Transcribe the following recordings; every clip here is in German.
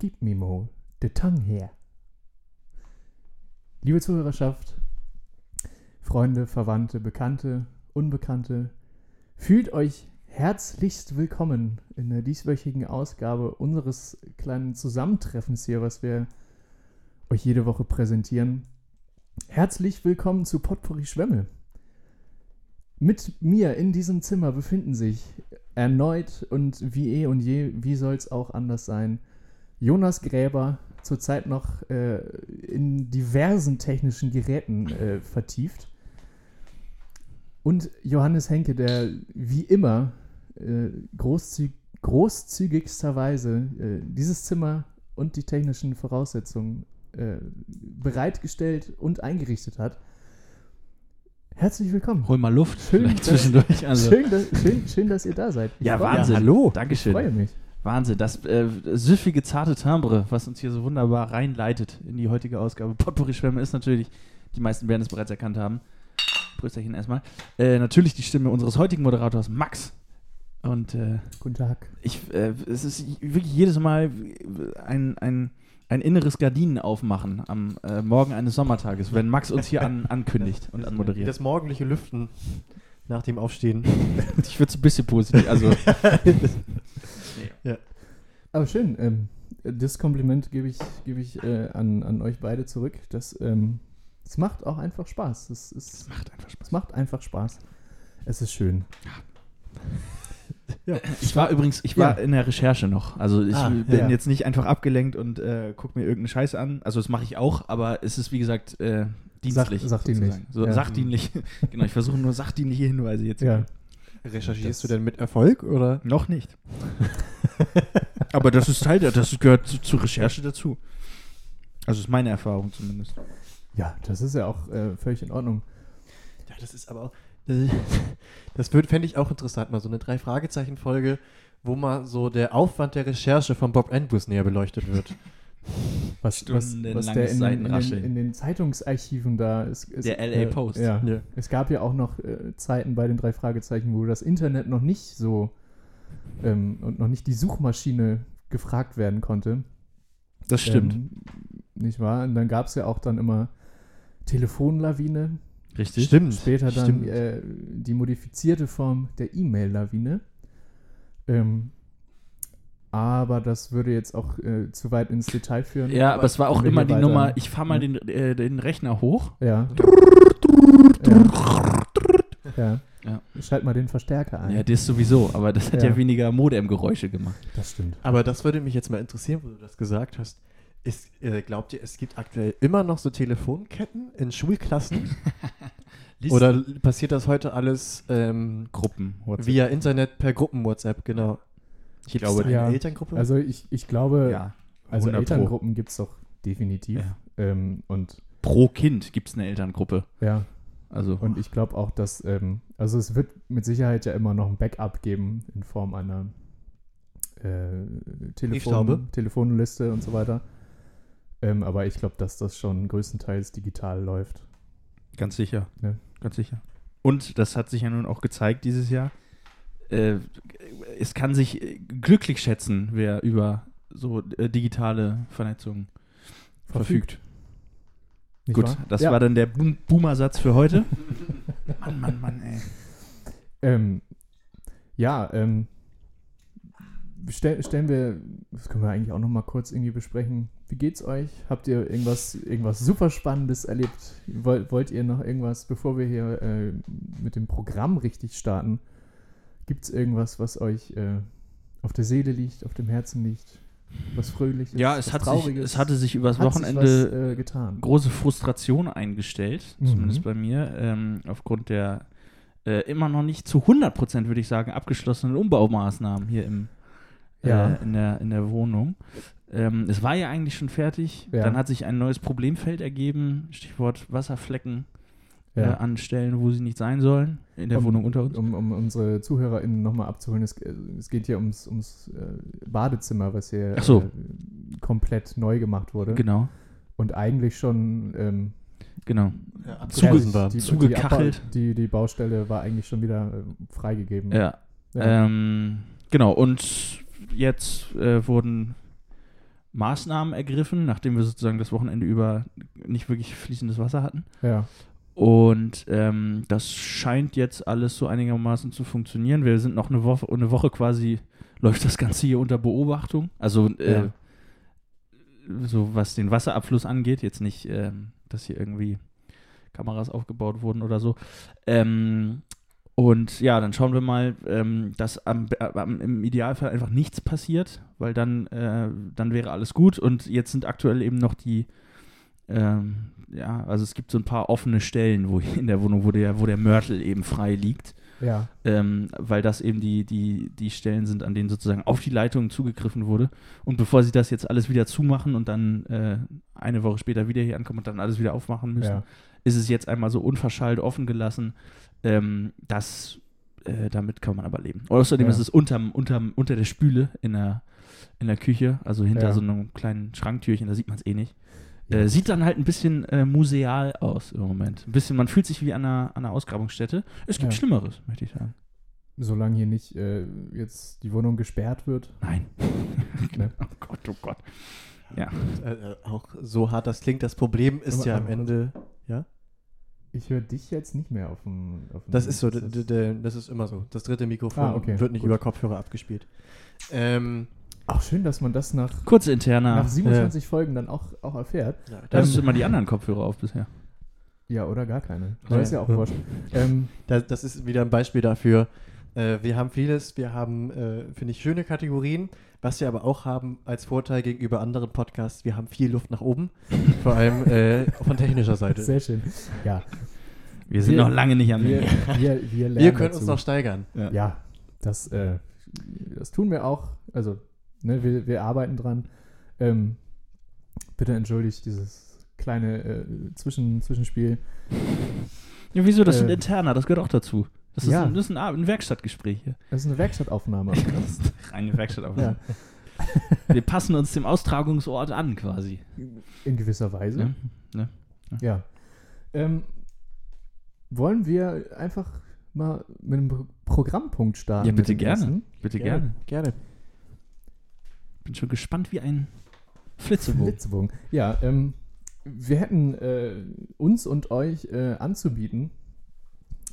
Gib mir mal de Tang her. Liebe Zuhörerschaft, Freunde, Verwandte, Bekannte, Unbekannte, fühlt euch herzlichst willkommen in der dieswöchigen Ausgabe unseres kleinen Zusammentreffens hier, was wir euch jede Woche präsentieren. Herzlich willkommen zu Potpourri Schwemme. Mit mir in diesem Zimmer befinden sich erneut und wie eh und je, wie soll es auch anders sein, Jonas Gräber, zurzeit noch äh, in diversen technischen Geräten äh, vertieft. Und Johannes Henke, der wie immer äh, großzüg großzügigsterweise äh, dieses Zimmer und die technischen Voraussetzungen äh, bereitgestellt und eingerichtet hat. Herzlich willkommen. Hol mal Luft Schön, zwischendurch. Also, Schön, dass, schön, schön, dass ihr da seid. Ich ja, freu mich. Wahnsinn. hallo. Ich Dankeschön. freue mich. Wahnsinn. Das äh, süffige, zarte Timbre, was uns hier so wunderbar reinleitet in die heutige Ausgabe. Potpourri-Schwämme ist natürlich, die meisten werden es bereits erkannt haben. Prösterchen erstmal. Äh, natürlich die Stimme unseres heutigen Moderators Max. Und äh, Guten Tag. ich, äh, es ist wirklich jedes Mal ein, ein, ein inneres Gardinen aufmachen am äh, Morgen eines Sommertages, wenn Max uns hier an, ankündigt und anmoderiert. Das morgendliche Lüften nach dem Aufstehen. ich würde es ein bisschen positiv, also Aber schön. Ähm, das Kompliment gebe ich, gebe ich äh, an, an euch beide zurück. Das, ähm, das macht auch einfach Spaß. Es, ist, macht einfach Spaß. es macht einfach Spaß. Es ist schön. Ich war übrigens, ich war Ja. in der Recherche noch. Also ich Ah, bin ja. jetzt nicht einfach abgelenkt und äh, gucke mir irgendeine Scheiße an. Also das mache ich auch, aber es ist wie gesagt äh, dienstlich. Sach- sachdienlich. So, Ja. Sachdienlich. genau, ich versuche nur sachdienliche Hinweise jetzt. zu Ja. geben. Recherchierst Das- du denn mit Erfolg oder? Noch nicht. aber das ist Teil der, das gehört zu, zur Recherche dazu. Also ist meine Erfahrung zumindest. ja, das ist ja auch äh, völlig in Ordnung. Ja, das ist aber auch. Das, das fände ich auch interessant, mal so eine Drei-Fragezeichen-Folge, wo mal so der Aufwand der Recherche von Bob Andrews näher beleuchtet wird. Was, was, was der in, den- in, den, in den Zeitungsarchiven da ist. ist Der LA Post. Ja. Ja. Es gab ja auch noch äh, Zeiten bei den drei Fragezeichen, wo das Internet noch nicht so ähm, und noch nicht die Suchmaschine gefragt werden konnte. Das stimmt. Ähm, nicht wahr? Und dann gab es ja auch dann immer Telefonlawine. Richtig. Stimmt. Später dann stimmt. äh, die modifizierte Form der E-Mail-Lawine. Ähm, aber das würde jetzt auch äh, zu weit ins Detail führen. Ja, aber es war auch immer die weiter- Nummer, ich fahre mal den, äh, den Rechner hoch. Ja. ja. Ja. Schalt mal den Verstärker ein. Ja, das sowieso, aber das hat ja, Ja. weniger Modem-Geräusche gemacht. das stimmt. Aber das würde mich jetzt mal interessieren, wo du das gesagt hast. Ist, äh, glaubt ihr, es gibt aktuell immer noch so Telefonketten in Schulklassen? Oder passiert das heute alles ähm, Gruppen? via Internet per Gruppen-WhatsApp? Genau. Ich glaube, eine ja. Elterngruppe? Also ich, ich glaube, ja. also 100 Pro. Elterngruppen gibt es doch definitiv. Ja. Ähm, und Pro Kind gibt es eine Elterngruppe. ja, Also, und ich glaube auch, dass, ähm, also es wird mit Sicherheit ja immer noch ein Backup geben in Form einer äh? Telefon, Telefonliste und so weiter. Ähm, aber ich glaube, dass das schon größtenteils digital läuft. ganz sicher. Ja. Ganz sicher. Und das hat sich ja nun auch gezeigt dieses Jahr. Äh, es kann sich äh, glücklich schätzen, wer über so äh, digitale Vernetzung verfügt. Nicht Gut, wahr? das ja. war dann der Boom Boomer-Satz für heute. Mann, Mann, Mann, ey. Ähm, ja, ähm, stell, stellen wir, das können wir eigentlich auch noch mal kurz irgendwie besprechen. Wie geht's euch? Habt ihr irgendwas, irgendwas super Spannendes erlebt? Wollt, wollt ihr noch irgendwas, bevor wir hier äh, mit dem Programm richtig starten? Gibt's irgendwas, was euch äh, auf der Seele liegt, auf dem Herzen liegt? Was Fröhliches? Ja, es, was hat sich, es hatte sich übers Hat sich Wochenende was, äh, getan. große Frustration eingestellt, Mhm. zumindest bei mir, ähm, aufgrund der äh, immer noch nicht zu 100% würde ich sagen, abgeschlossenen Umbaumaßnahmen hier im, äh, Ja. in, der, in der Wohnung. Ähm, es war ja eigentlich schon fertig, Ja. dann hat sich ein neues Problemfeld ergeben, Stichwort Wasserflecken äh, Ja. an Stellen, wo sie nicht sein sollen, in der Um- Wohnung unter uns. Um, um unsere ZuhörerInnen nochmal abzuholen, es, äh, es geht hier ums, ums äh, Badezimmer, was hier so. äh, komplett neu gemacht wurde. Genau, Und eigentlich schon ähm, genau. ja, abgeschlossen war. Die, Zugekachelt. Die, die Baustelle war eigentlich schon wieder äh, freigegeben. Ja. Ja. Ähm, genau, und jetzt äh, wurden Maßnahmen ergriffen, nachdem wir sozusagen das Wochenende über nicht wirklich fließendes Wasser hatten. Ja. Und ähm, das scheint jetzt alles so einigermaßen zu funktionieren. Wir sind noch eine Woche, eine Woche quasi, läuft das Ganze hier unter Beobachtung. Also äh, Ja. so was den Wasserabfluss angeht, jetzt nicht, ähm, dass hier irgendwie Kameras aufgebaut wurden oder so. Ähm, und ja, dann schauen wir mal, ähm, dass am, äh, am, im Idealfall einfach nichts passiert, weil dann, äh, dann wäre alles gut. Und jetzt sind aktuell eben noch die, ähm, ja, also es gibt so ein paar offene Stellen wo in der Wohnung, wo der, wo der Mörtel eben frei liegt Ja. ähm, weil das eben die, die, die Stellen sind, an denen sozusagen auf die Leitungen zugegriffen wurde. Und bevor sie das jetzt alles wieder zumachen und dann äh, eine Woche später wieder hier ankommen und dann alles wieder aufmachen müssen, Ja. ist es jetzt einmal so unverschallt offen gelassen. Ähm, das, äh, damit kann man aber leben. Außerdem Ja. ist es unterm, unterm, unter der Spüle in der, in der Küche, also hinter so einem kleinen Schranktürchen, da sieht man es eh nicht. Ja. Äh, sieht dann halt ein bisschen äh, museal aus im Moment. Ein bisschen, man fühlt sich wie an einer, an einer Ausgrabungsstätte. Es gibt Ja. Schlimmeres, möchte ich sagen. Solange hier nicht äh, jetzt die Wohnung gesperrt wird. Nein. Ne? Oh Gott, oh Gott. Ja. Äh, äh, auch so hart das klingt, das Problem ist Aber- ja am Ende, ja? Ich höre dich jetzt nicht mehr auf dem. Auf dem Das ist so, das ist immer so. Das dritte Mikrofon Ah, okay, wird nicht gut. über Kopfhörer abgespielt. Ähm, Auch schön, dass man das nach, Kurz interner. nach 27 Folgen dann auch, auch erfährt. ja, Da hast Ähm, du immer die anderen Kopfhörer auf bisher. Ja, oder gar keine. Das ist ja auch wurscht. Ähm, das, das ist wieder ein Beispiel dafür. Äh, wir haben vieles, wir haben, äh, finde ich, schöne Kategorien. Was wir aber auch haben als Vorteil gegenüber anderen Podcasts, wir haben viel Luft nach oben. Vor allem äh, von technischer Seite. sehr schön. Ja, Wir sind wir- noch lange nicht am wir, Ende. wir, wir lernen Wir können uns dazu. noch steigern. Ja, das, äh, das tun wir auch. Also, ne, wir, wir arbeiten dran. Ähm, bitte entschuldigt dieses kleine äh, Zwischen, Zwischenspiel. Ja, wieso? Das Äh, sind interner, das gehört auch dazu. Das ist, ja. ein, das ist ein, ein Werkstattgespräch hier. Das ist eine Werkstattaufnahme. Reine Werkstattaufnahme. ja, Wir passen uns dem Austragungsort an, quasi. in gewisser Weise. Ne? Ne? Ja. Ähm, wollen wir einfach mal mit einem Pro- Programmpunkt starten? Ja, bitte gerne. Bitte gerne. Gerne. Bin schon gespannt wie ein Flitzebogen. Flitzebogen. Ja, ähm, wir hätten äh, uns und euch äh, anzubieten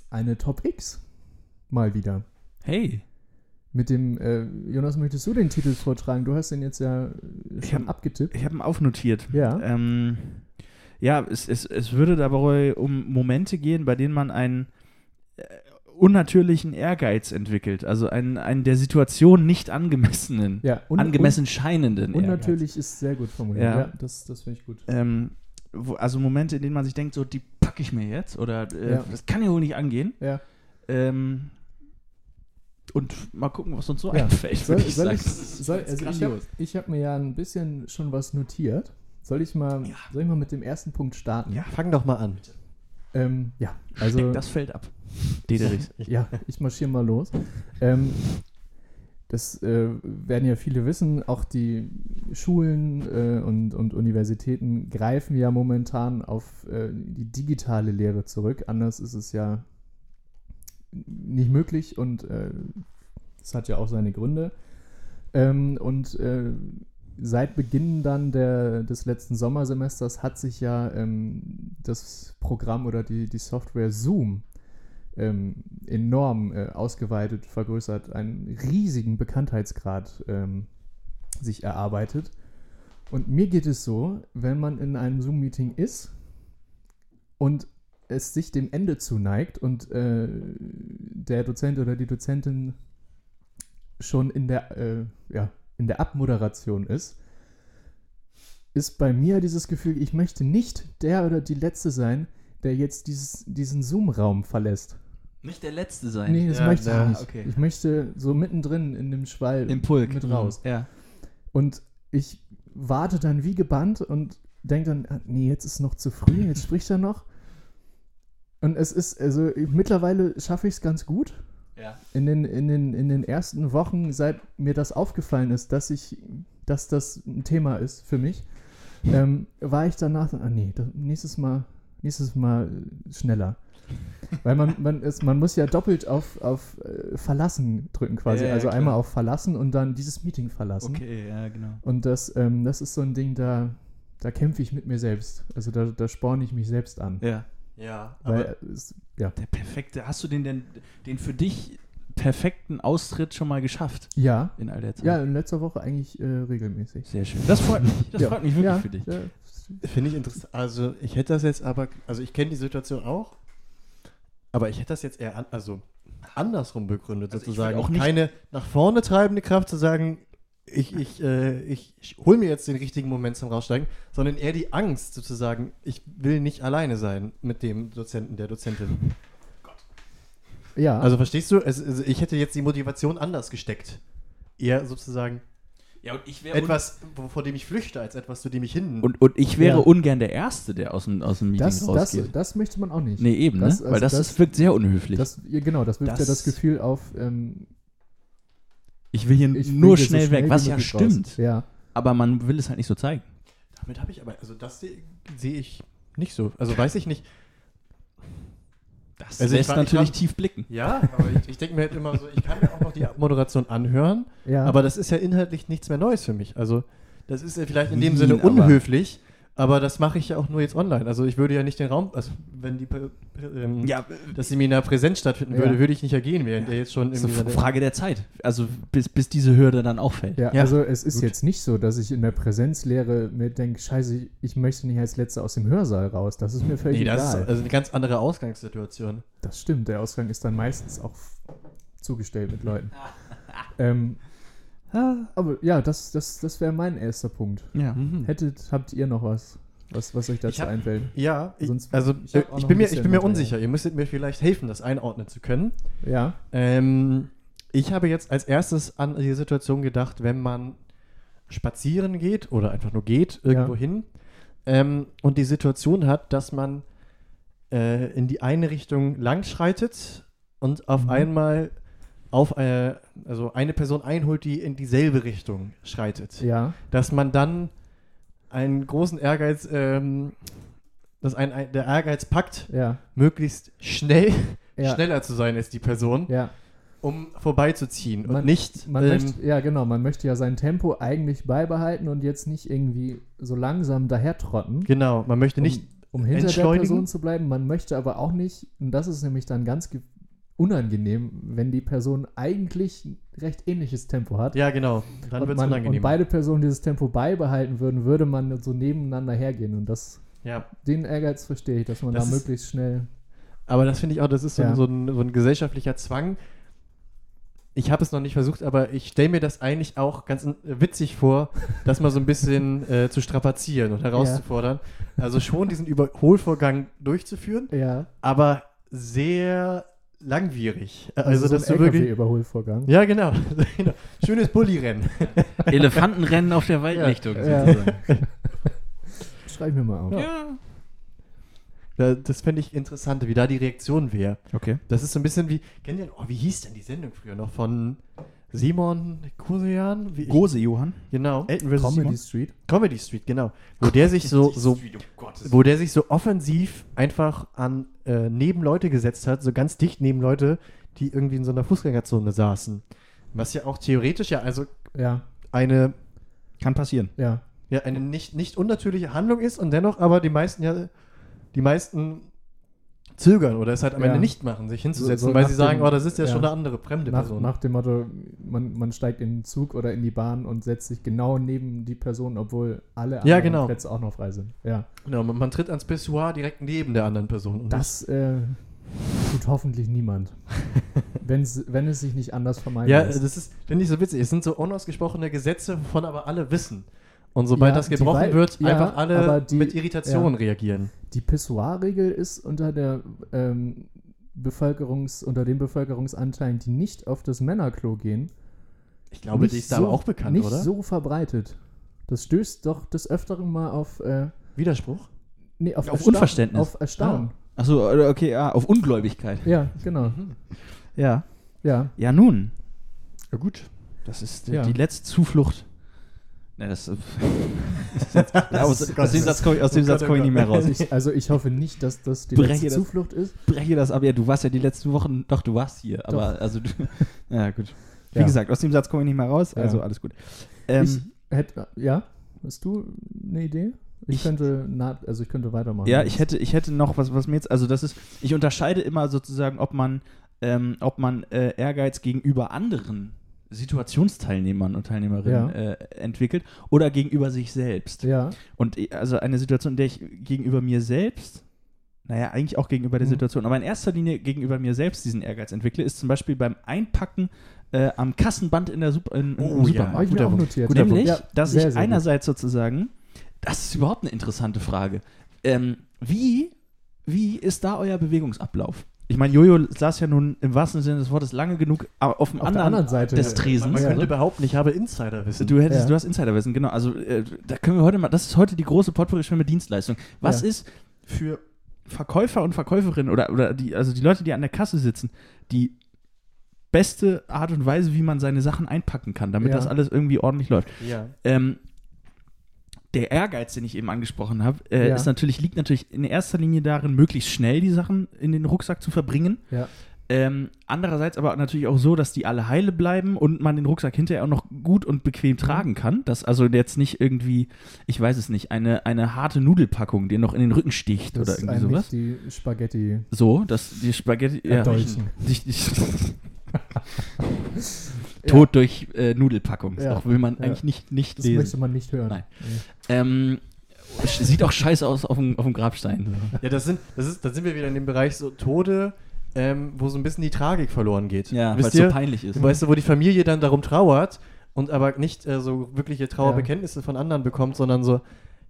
eine Top X mal wieder. Hey, Mit dem, äh, Jonas, möchtest du den Titel vortragen? Du hast den jetzt ja äh, Ich schon hab- abgetippt. ich habe ihn aufnotiert. Ja. Ähm, ja, es, es, es würde dabei um Momente gehen, bei denen man einen äh, unnatürlichen Ehrgeiz entwickelt. Also einen, einen der Situation nicht angemessenen, Ja, un- angemessen scheinenden Un Ehrgeiz. unnatürlich ist sehr gut formuliert. Ja. Ja, das, das finde ich gut. Ähm, wo, also Momente, in denen man sich denkt, so, die packe ich mir jetzt oder äh, Ja. das kann ja wohl nicht angehen. Ja. Ähm, und mal gucken, was uns so Ja. einfällt. Soll, ich soll ich, soll, also ich habe hab mir ja ein bisschen schon was notiert. Soll ich mal, Ja. soll ich mal mit dem ersten Punkt starten? Ja. Fang doch mal an. Ähm, ja, Also, also das fällt ab. Dederichs. ja, ich marschiere mal los. Ähm, das äh, werden ja viele wissen, auch die Schulen äh, und, und Universitäten greifen ja momentan auf äh, die digitale Lehre zurück. Anders ist es ja nicht möglich und äh, das hat ja auch seine Gründe. Ähm, und äh, seit Beginn dann der, des letzten Sommersemesters hat sich ja ähm, das Programm oder die, die Software Zoom ähm, enorm äh, ausgeweitet, vergrößert, einen riesigen Bekanntheitsgrad ähm, sich erarbeitet. Und mir geht es so, wenn man in einem Zoom-Meeting ist und es sich dem Ende zuneigt und äh, der Dozent oder die Dozentin schon in der, äh, ja, in der Abmoderation ist, ist bei mir dieses Gefühl, ich möchte nicht der oder die Letzte sein, der jetzt dieses, diesen Zoom-Raum verlässt. Nicht der Letzte sein. Nee, das Ja, möchte ja, ich nicht. okay. Ich möchte so mittendrin in dem Schwall Im Pulk. mit raus. Ja. Und ich warte dann wie gebannt und denke dann, ah, nee, jetzt ist noch zu früh, jetzt spricht er noch. Und es ist, also ich- mittlerweile schaffe ich es ganz gut. Ja. In den, in, den, in den ersten Wochen, seit mir das aufgefallen ist, dass ich, dass das ein Thema ist für mich, ähm, war ich danach, ah nee, das, nächstes Mal, nächstes Mal schneller. Weil man, man, ist, man muss ja doppelt auf, auf äh, Verlassen drücken quasi. Ja, also klar. einmal auf Verlassen und dann dieses Meeting verlassen. Okay, ja, genau. Und das, ähm, das ist so ein Ding, da, da kämpfe ich mit mir selbst. Also da, da sporne ich mich selbst an. Ja. Ja, Weil, aber es, ja. Der perfekte, hast du den denn, den für dich perfekten Austritt schon mal geschafft Ja. in all der Zeit? Ja, in letzter Woche eigentlich äh, regelmäßig. Sehr schön. Das freut mich. Das ja. freut mich wirklich ja, für dich. Ja, finde ich interessant. Also ich hätte das jetzt aber, also ich kenne die Situation auch, aber ich hätte das jetzt eher an, also andersrum begründet Also sozusagen. auch nicht- Keine nach vorne treibende Kraft zu sagen, ich, ich, äh, ich, ich hole mir jetzt den richtigen Moment zum Raussteigen, sondern eher die Angst sozusagen, ich will nicht alleine sein mit dem Dozenten, der Dozentin. ja. Also verstehst du, es, also ich hätte jetzt die Motivation anders gesteckt. Eher sozusagen Ja, und ich wäre etwas, vor dem ich flüchte, als etwas, zu dem ich hin. und, und ich wäre Ja. ungern der Erste, der aus dem, aus dem Meeting das, das, rausgeht. das möchte man auch nicht. nee, eben, das- ne? also Weil das, das- das wirkt sehr unhöflich. Das, genau, das wirft ja Das- das Gefühl auf, ähm, ich will hier ich will nur hier so schnell, weg, was ja stimmt. Raus. Ja. Aber man will es halt nicht so zeigen. Damit habe ich aber, also das sehe seh ich nicht so. Also weiß ich nicht. Das Also lässt war- ich natürlich war- tief blicken. Ja, aber ich, ich denke mir halt immer so, ich kann mir auch noch die Moderation anhören, ja. aber das ist ja inhaltlich nichts mehr Neues für mich. Also das ist ja vielleicht in dem Sinne unhöflich, aber das mache ich ja auch nur jetzt online. Also ich würde ja nicht den Raum, also wenn die ähm, Ja, das Seminar Präsenz stattfinden Ja. würde, würde ich nicht ergehen, während er jetzt schon das ist irgendwie eine Frage der Zeit. Also bis, bis diese Hürde dann auch fällt. ja, ja, also es ist gut. jetzt nicht so, dass ich in der Präsenzlehre mir denke, scheiße, ich möchte nicht als Letzter aus dem Hörsaal raus. Das ist mir völlig Nee, das ist egal. also eine ganz andere Ausgangssituation. Das stimmt, der Ausgang ist dann meistens auch zugestellt mit Leuten. ähm, aber ja, das, das, das wäre mein erster Punkt. Ja. Mhm. Hättet, habt ihr noch was, was, was euch dazu hab- einfällt? Ja, ich, Sonst- also ich auch ich bin mir, ich bin mir unsicher. Ihr müsstet mir vielleicht helfen, das einordnen zu können. Ja, Ähm, ich habe jetzt als erstes an die Situation gedacht, wenn man spazieren geht oder einfach nur geht irgendwo Ja. hin ähm, und die Situation hat, dass man äh, in die eine Richtung langschreitet und auf Mhm. einmal auf äh, also eine Person einholt, die in dieselbe Richtung schreitet. ja, Dass man dann einen großen Ehrgeiz, ähm, dass ein, ein, der Ehrgeiz packt, ja, möglichst schnell, ja. schneller zu sein als die Person Ja, um vorbeizuziehen und Man- nicht. man ähm, möchte, ja genau, man möchte ja sein Tempo eigentlich beibehalten und jetzt nicht irgendwie so langsam dahertrotten, genau, man möchte nicht. um, um hinter der. Person zu bleiben. Man möchte aber auch nicht, und das ist nämlich dann ganz unangenehm, wenn die Person eigentlich ein recht ähnliches Tempo hat. Ja, genau. Dann wird es und unangenehm. beide Personen dieses Tempo beibehalten würden, würde man so nebeneinander hergehen. Und das, Ja, den Ehrgeiz verstehe ich, dass man Das da ist- möglichst schnell. aber das finde ich auch, das ist so, Ja. ein, so, ein, so ein gesellschaftlicher Zwang. Ich habe es noch nicht versucht, aber ich stelle mir das eigentlich auch ganz witzig vor, das mal so ein bisschen äh, zu strapazieren und herauszufordern. Also schon diesen Überholvorgang durchzuführen, Ja, aber sehr langwierig. Also, Also, so dass ein du wirklich. LKW-Überholvorgang. Ja, genau. Schönes Bulli-Rennen. Elefantenrennen auf der Waldlichtung. Ja. sozusagen. Schreib mir mal auf. Ja. Da, das fände ich interessant, wie da die Reaktion wäre. Okay. Das ist so ein bisschen wie, kennt ihr, oh, wie hieß denn die Sendung früher noch von Simon ich- Gose Johann. Genau. Elton vs. Comedy Simon? Street. Comedy Street, genau. Wo der sich so, so, wo der sich so offensiv einfach an äh, neben Leute gesetzt hat, so ganz dicht neben Leute, die irgendwie in so einer Fußgängerzone saßen. Was ja auch theoretisch ja also Ja, eine, Kann passieren. ja. ja, eine nicht, nicht unnatürliche Handlung ist und dennoch aber die meisten ja, die meisten zögern oder es halt am Ja. Ende nicht machen, sich hinzusetzen, So- so weil sie sagen, dem- oh, das ist ja, ja. schon eine andere fremde Nach, Person. nach dem Motto, man, man steigt in den Zug oder in die Bahn und setzt sich genau neben die Person, obwohl alle Ja, anderen genau. Plätze auch noch frei sind. Ja. Genau, man, man tritt ans Pissoir direkt neben der anderen Person. Das äh, tut hoffentlich niemand. Wenn's, wenn es sich nicht anders vermeiden ja, lässt. das ist, finde ich so witzig. Es sind so unausgesprochene Gesetze, wovon aber alle wissen. Und sobald Ja, das gebrochen wird, ja, einfach alle die- mit Irritation ja. reagieren. Die Pissoir-Regel ist unter der ähm, Bevölkerungs, unter den Bevölkerungsanteilen, die nicht auf das Männerklo gehen, Ich glaube, nicht die ist da so, aber auch bekannt, nicht oder? so verbreitet. Das stößt doch des Öfteren mal auf, äh, Widerspruch? nee, auf, Auf Unverständnis. Auf Erstaunen. Achso, okay, ja, auf Ungläubigkeit. Ja, genau. Ja. Ja, Ja, nun. Ja, gut. Das ist Ja. die letzte Zuflucht Ne, das, aus, aus dem Satz komme ich, aus dem Oh Satz Gott, komm ich oh nicht mehr raus. Also ich, also ich hoffe nicht, dass das die Breche letzte das- Zuflucht ist. breche das ab. Ja, du warst ja die letzten Wochen, doch, du warst hier. Aber also, du, ja, gut. Wie Ja. gesagt, aus dem Satz komme ich nicht mehr raus. Also Ja. alles gut. Ähm, ich hätte, ja, hast du eine Idee? Ich, Ich- könnte, na, also ich könnte weitermachen. Ja, ich hätte, ich hätte noch was, was mir jetzt, also das ist, ich unterscheide immer sozusagen, ob man, ähm, ob man äh, Ehrgeiz gegenüber anderen Situationsteilnehmern und Teilnehmerinnen Ja. äh, entwickelt oder gegenüber sich selbst. Ja, Und äh, also eine Situation, in der ich gegenüber mir selbst, naja, eigentlich auch gegenüber der Mhm. Situation, aber in erster Linie gegenüber mir selbst diesen Ehrgeiz entwickle, ist zum Beispiel beim Einpacken äh, am Kassenband in der Sup in, Oh, ja. Supermarkt. mir guter Punkt. Nämlich, Ja, dass sehr, ich sehr gut. einerseits sozusagen, das ist überhaupt eine interessante Frage. Ähm, wie, wie ist da euer Bewegungsablauf? Ich meine, Jojo saß ja nun im wahrsten Sinne des Wortes lange genug auf dem Auf der anderen, anderen Seite des Tresens. Man Ja. könnte behaupten, ich habe Insiderwissen. Du hättest, Ja. du hast Insiderwissen, genau. Also äh, da können wir heute mal, das ist heute die große Potpourri-Schwimme Dienstleistung. Was Ja. ist für Verkäufer und Verkäuferinnen oder, oder die, also die Leute, die an der Kasse sitzen, die beste Art und Weise, wie man seine Sachen einpacken kann, damit Ja. das alles irgendwie ordentlich läuft. ja. Ähm, der Ehrgeiz, den ich eben angesprochen habe, äh, Ja. ist natürlich, liegt natürlich in erster Linie darin, möglichst schnell die Sachen in den Rucksack zu verbringen. Ja. Ähm, andererseits aber natürlich auch so, dass die alle heile bleiben und man den Rucksack hinterher auch noch gut und bequem tragen kann. Dass also jetzt nicht irgendwie, ich weiß es nicht, eine, eine harte Nudelpackung dir noch in den Rücken sticht Das oder irgendwie sowas. die Spaghetti So, dass die Spaghetti. Ja, erdolchen. dich, dich, Tod durch äh, Nudelpackung. Ja. Das will man Ja. eigentlich nicht, nicht Das lesen. möchte man nicht hören. Nein. Ähm, sieht auch scheiße aus auf dem, auf dem Grabstein. ja, das sind, das ist, da sind wir wieder in dem Bereich so Tode, ähm, wo so ein bisschen die Tragik verloren geht. Ja, weil es so peinlich ist. Weißt du, wo die Familie dann darum trauert und aber nicht äh, so wirkliche Ja. Trauerbekenntnisse von anderen bekommt, sondern so,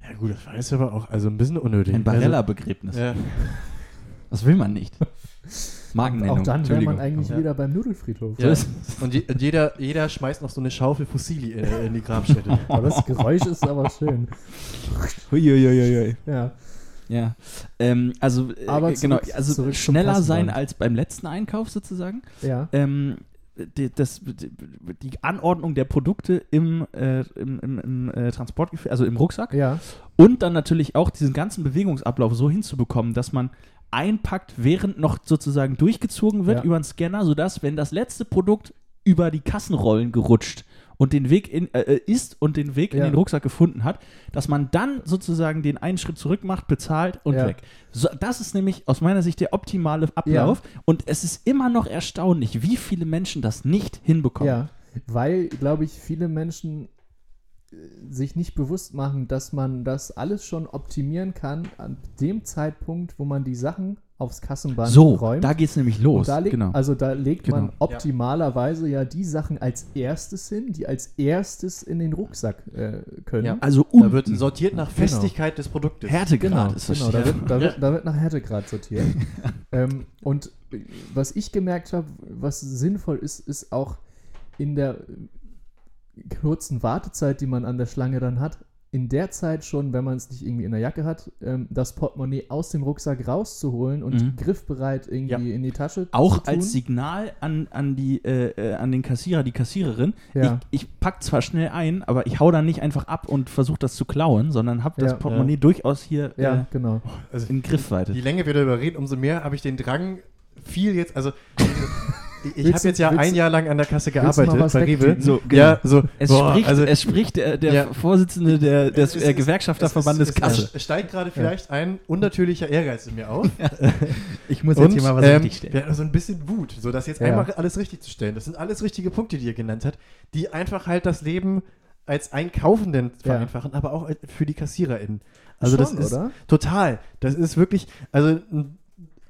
ja gut, das war jetzt aber auch also ein bisschen unnötig. Ein Barella-Begräbnis. Also, ja. Das will man nicht. Markennennung. Auch dann wäre man eigentlich Ja. wieder beim Nudelfriedhof. Ja. Und, je, und jeder, jeder schmeißt noch so eine Schaufel Fossili in, in die Grabstätte. Aber das Geräusch ist aber schön. Huiuiuiui. Ja. Ja. Ähm, also, äh, Aber genau, zurück- also zurück zum schneller sein als beim letzten Einkauf sozusagen. Ja. Ähm, die, das, die, die Anordnung der Produkte im, äh, im, im, im äh, Transportgefäß, also im Rucksack. Ja. Und dann natürlich auch diesen ganzen Bewegungsablauf so hinzubekommen, dass man einpackt, während noch sozusagen durchgezogen wird Ja. über den Scanner, sodass, wenn das letzte Produkt über die Kassenrollen gerutscht und den Weg in, äh, ist und den Weg in Ja. den Rucksack gefunden hat, dass man dann sozusagen den einen Schritt zurück macht, bezahlt und Ja. weg. So, das ist nämlich aus meiner Sicht der optimale Ablauf. Und es ist immer noch erstaunlich, wie viele Menschen das nicht hinbekommen. Ja. Weil, glaube ich, viele Menschen äh, sich nicht bewusst machen, dass man das alles schon optimieren kann an dem Zeitpunkt, wo man die Sachen aufs Kassenband So, räumt. da geht es nämlich los. Legt, genau. Also da legt man Genau. optimalerweise ja. die Sachen als erstes hin, die als erstes in den Rucksack äh, können. Ja. also Da wird unten. sortiert nach Festigkeit des Produktes. Härtegrad Genau, ist das genau da, wird, da, wird, da wird nach Härtegrad sortiert. ähm, und was ich gemerkt habe, was sinnvoll ist, ist auch in der kurzen Wartezeit, die man an der Schlange dann hat, in der Zeit schon, wenn man es nicht irgendwie in der Jacke hat, ähm, das Portemonnaie aus dem Rucksack rauszuholen und Mhm. griffbereit irgendwie in die Tasche Auch zu tun. als Signal an, an, die, äh, äh, an den Kassierer, die Kassiererin. Ja. Ich, ich pack zwar schnell ein, aber ich hau dann nicht einfach ab und versuche das zu klauen, sondern habe das Ja. Portemonnaie durchaus hier ja, äh, genau. Also, in Griffweite. Je länger wir darüber reden, umso mehr habe ich den Drang, viel jetzt, also ich, habe jetzt ja ein Jahr lang an der Kasse mal gearbeitet was bei Rewe. So, Ja, so, Es boah, spricht, also, es spricht der, der Ja. Vorsitzende der, des Es äh, Gewerkschafterverbandes es, es, Kasse. Es steigt gerade vielleicht ein unnatürlicher Ehrgeiz in mir auf. Ich muss Und, ähm, stellen. wir hatten so ein bisschen Wut, so das jetzt Ja. einfach alles richtig zu stellen. Das sind alles richtige Punkte, die ihr genannt habt, die einfach halt das Leben als Einkaufenden Ja. vereinfachen, aber auch für die KassiererInnen. Also Schon, das ist oder? total. Das ist wirklich, also n-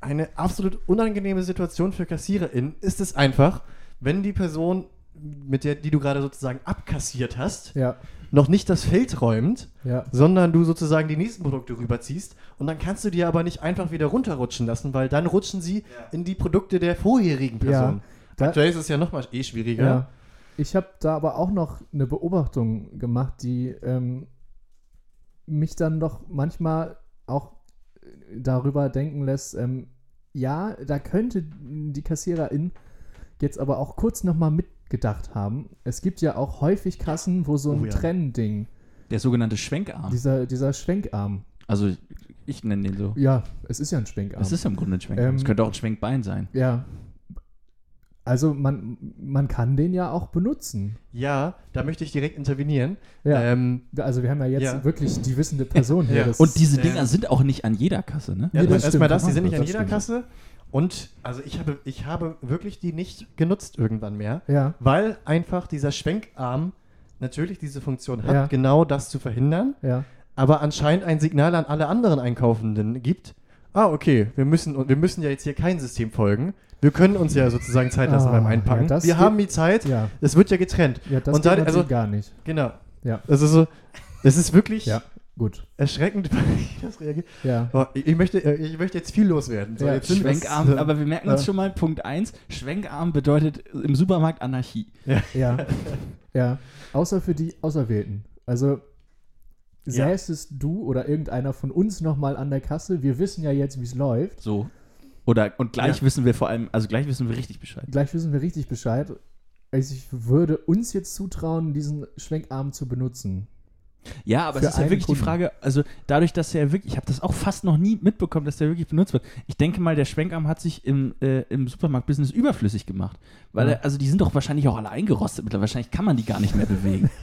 eine absolut unangenehme Situation für KassiererInnen ist es einfach, wenn die Person, mit der, die du gerade sozusagen abkassiert hast, Ja, noch nicht das Feld räumt, ja. sondern du sozusagen die nächsten Produkte rüberziehst und dann kannst du die aber nicht einfach wieder runterrutschen lassen, weil dann rutschen sie in die Produkte der vorherigen Person. Da- Aktuell ist es ja nochmal eh schwieriger. Ja. Ich habe da aber auch noch eine Beobachtung gemacht, die ähm, mich dann doch manchmal auch darüber denken lässt, ähm, ja, da könnte die Kassiererin jetzt aber auch kurz nochmal mit gedacht haben. Es gibt ja auch häufig Kassen, wo so ein Oh ja. Trennding, Der sogenannte Schwenkarm. dieser, dieser Schwenkarm. Also ich nenne den so. Ja, es ist ja ein Schwenkarm. Das ist ja im Grunde ein Schwenkarm. Es Ähm, könnte auch ein Schwenkbein sein. ja. Also man, man kann den ja auch benutzen. Ja, da möchte ich direkt intervenieren. Ja. Ähm, also wir haben ja jetzt ja. wirklich die wissende Person hier. Ja. Und diese äh, Dinger sind auch nicht an jeder Kasse, ne? Ja, Nee, das erstmal das, die sind nicht an jeder stimmt. Kasse. Und also ich habe, ich habe wirklich die nicht genutzt irgendwann mehr, ja, weil einfach dieser Schwenkarm natürlich diese Funktion hat, Ja. genau das zu verhindern, ja. aber anscheinend ein Signal an alle anderen Einkaufenden gibt. Ah, okay, wir müssen, und wir müssen ja jetzt hier kein System folgen. Wir können uns ja sozusagen Zeit lassen Ah, beim Einpacken. ja, das wir haben die Zeit. Ja, Es wird ja getrennt. ja das Und dann- also- gar nicht. Genau. Ja, Also so, es ist wirklich ja, gut. erschreckend, wie das reagiert. Ja, Boah, ich, ich möchte, äh, ich möchte jetzt viel loswerden. So, Ja, jetzt sind wir- Schwenkarm, aber wir merken uns äh, schon mal, Punkt 1, Schwenkarm bedeutet im Supermarkt Anarchie. ja, ja. Außer für die Auserwählten. Also Ja. säßest du oder irgendeiner von uns nochmal an der Kasse, wir wissen ja jetzt, wie es läuft. So. Oder, und gleich Ja. wissen wir vor allem, also gleich wissen wir richtig Bescheid. Gleich wissen wir richtig Bescheid. Also ich würde uns jetzt zutrauen, diesen Schwenkarm zu benutzen. Ja, aber es ist ja wirklich die Kunden. Frage, also dadurch, dass er wirklich, ich habe das auch fast noch nie mitbekommen, dass der wirklich benutzt wird. Ich denke mal, der Schwenkarm hat sich im, äh, im Supermarkt-Business überflüssig gemacht. Weil, Ja. er, also die sind doch wahrscheinlich auch alle eingerostet mittlerweile. Wahrscheinlich kann man die gar nicht mehr bewegen.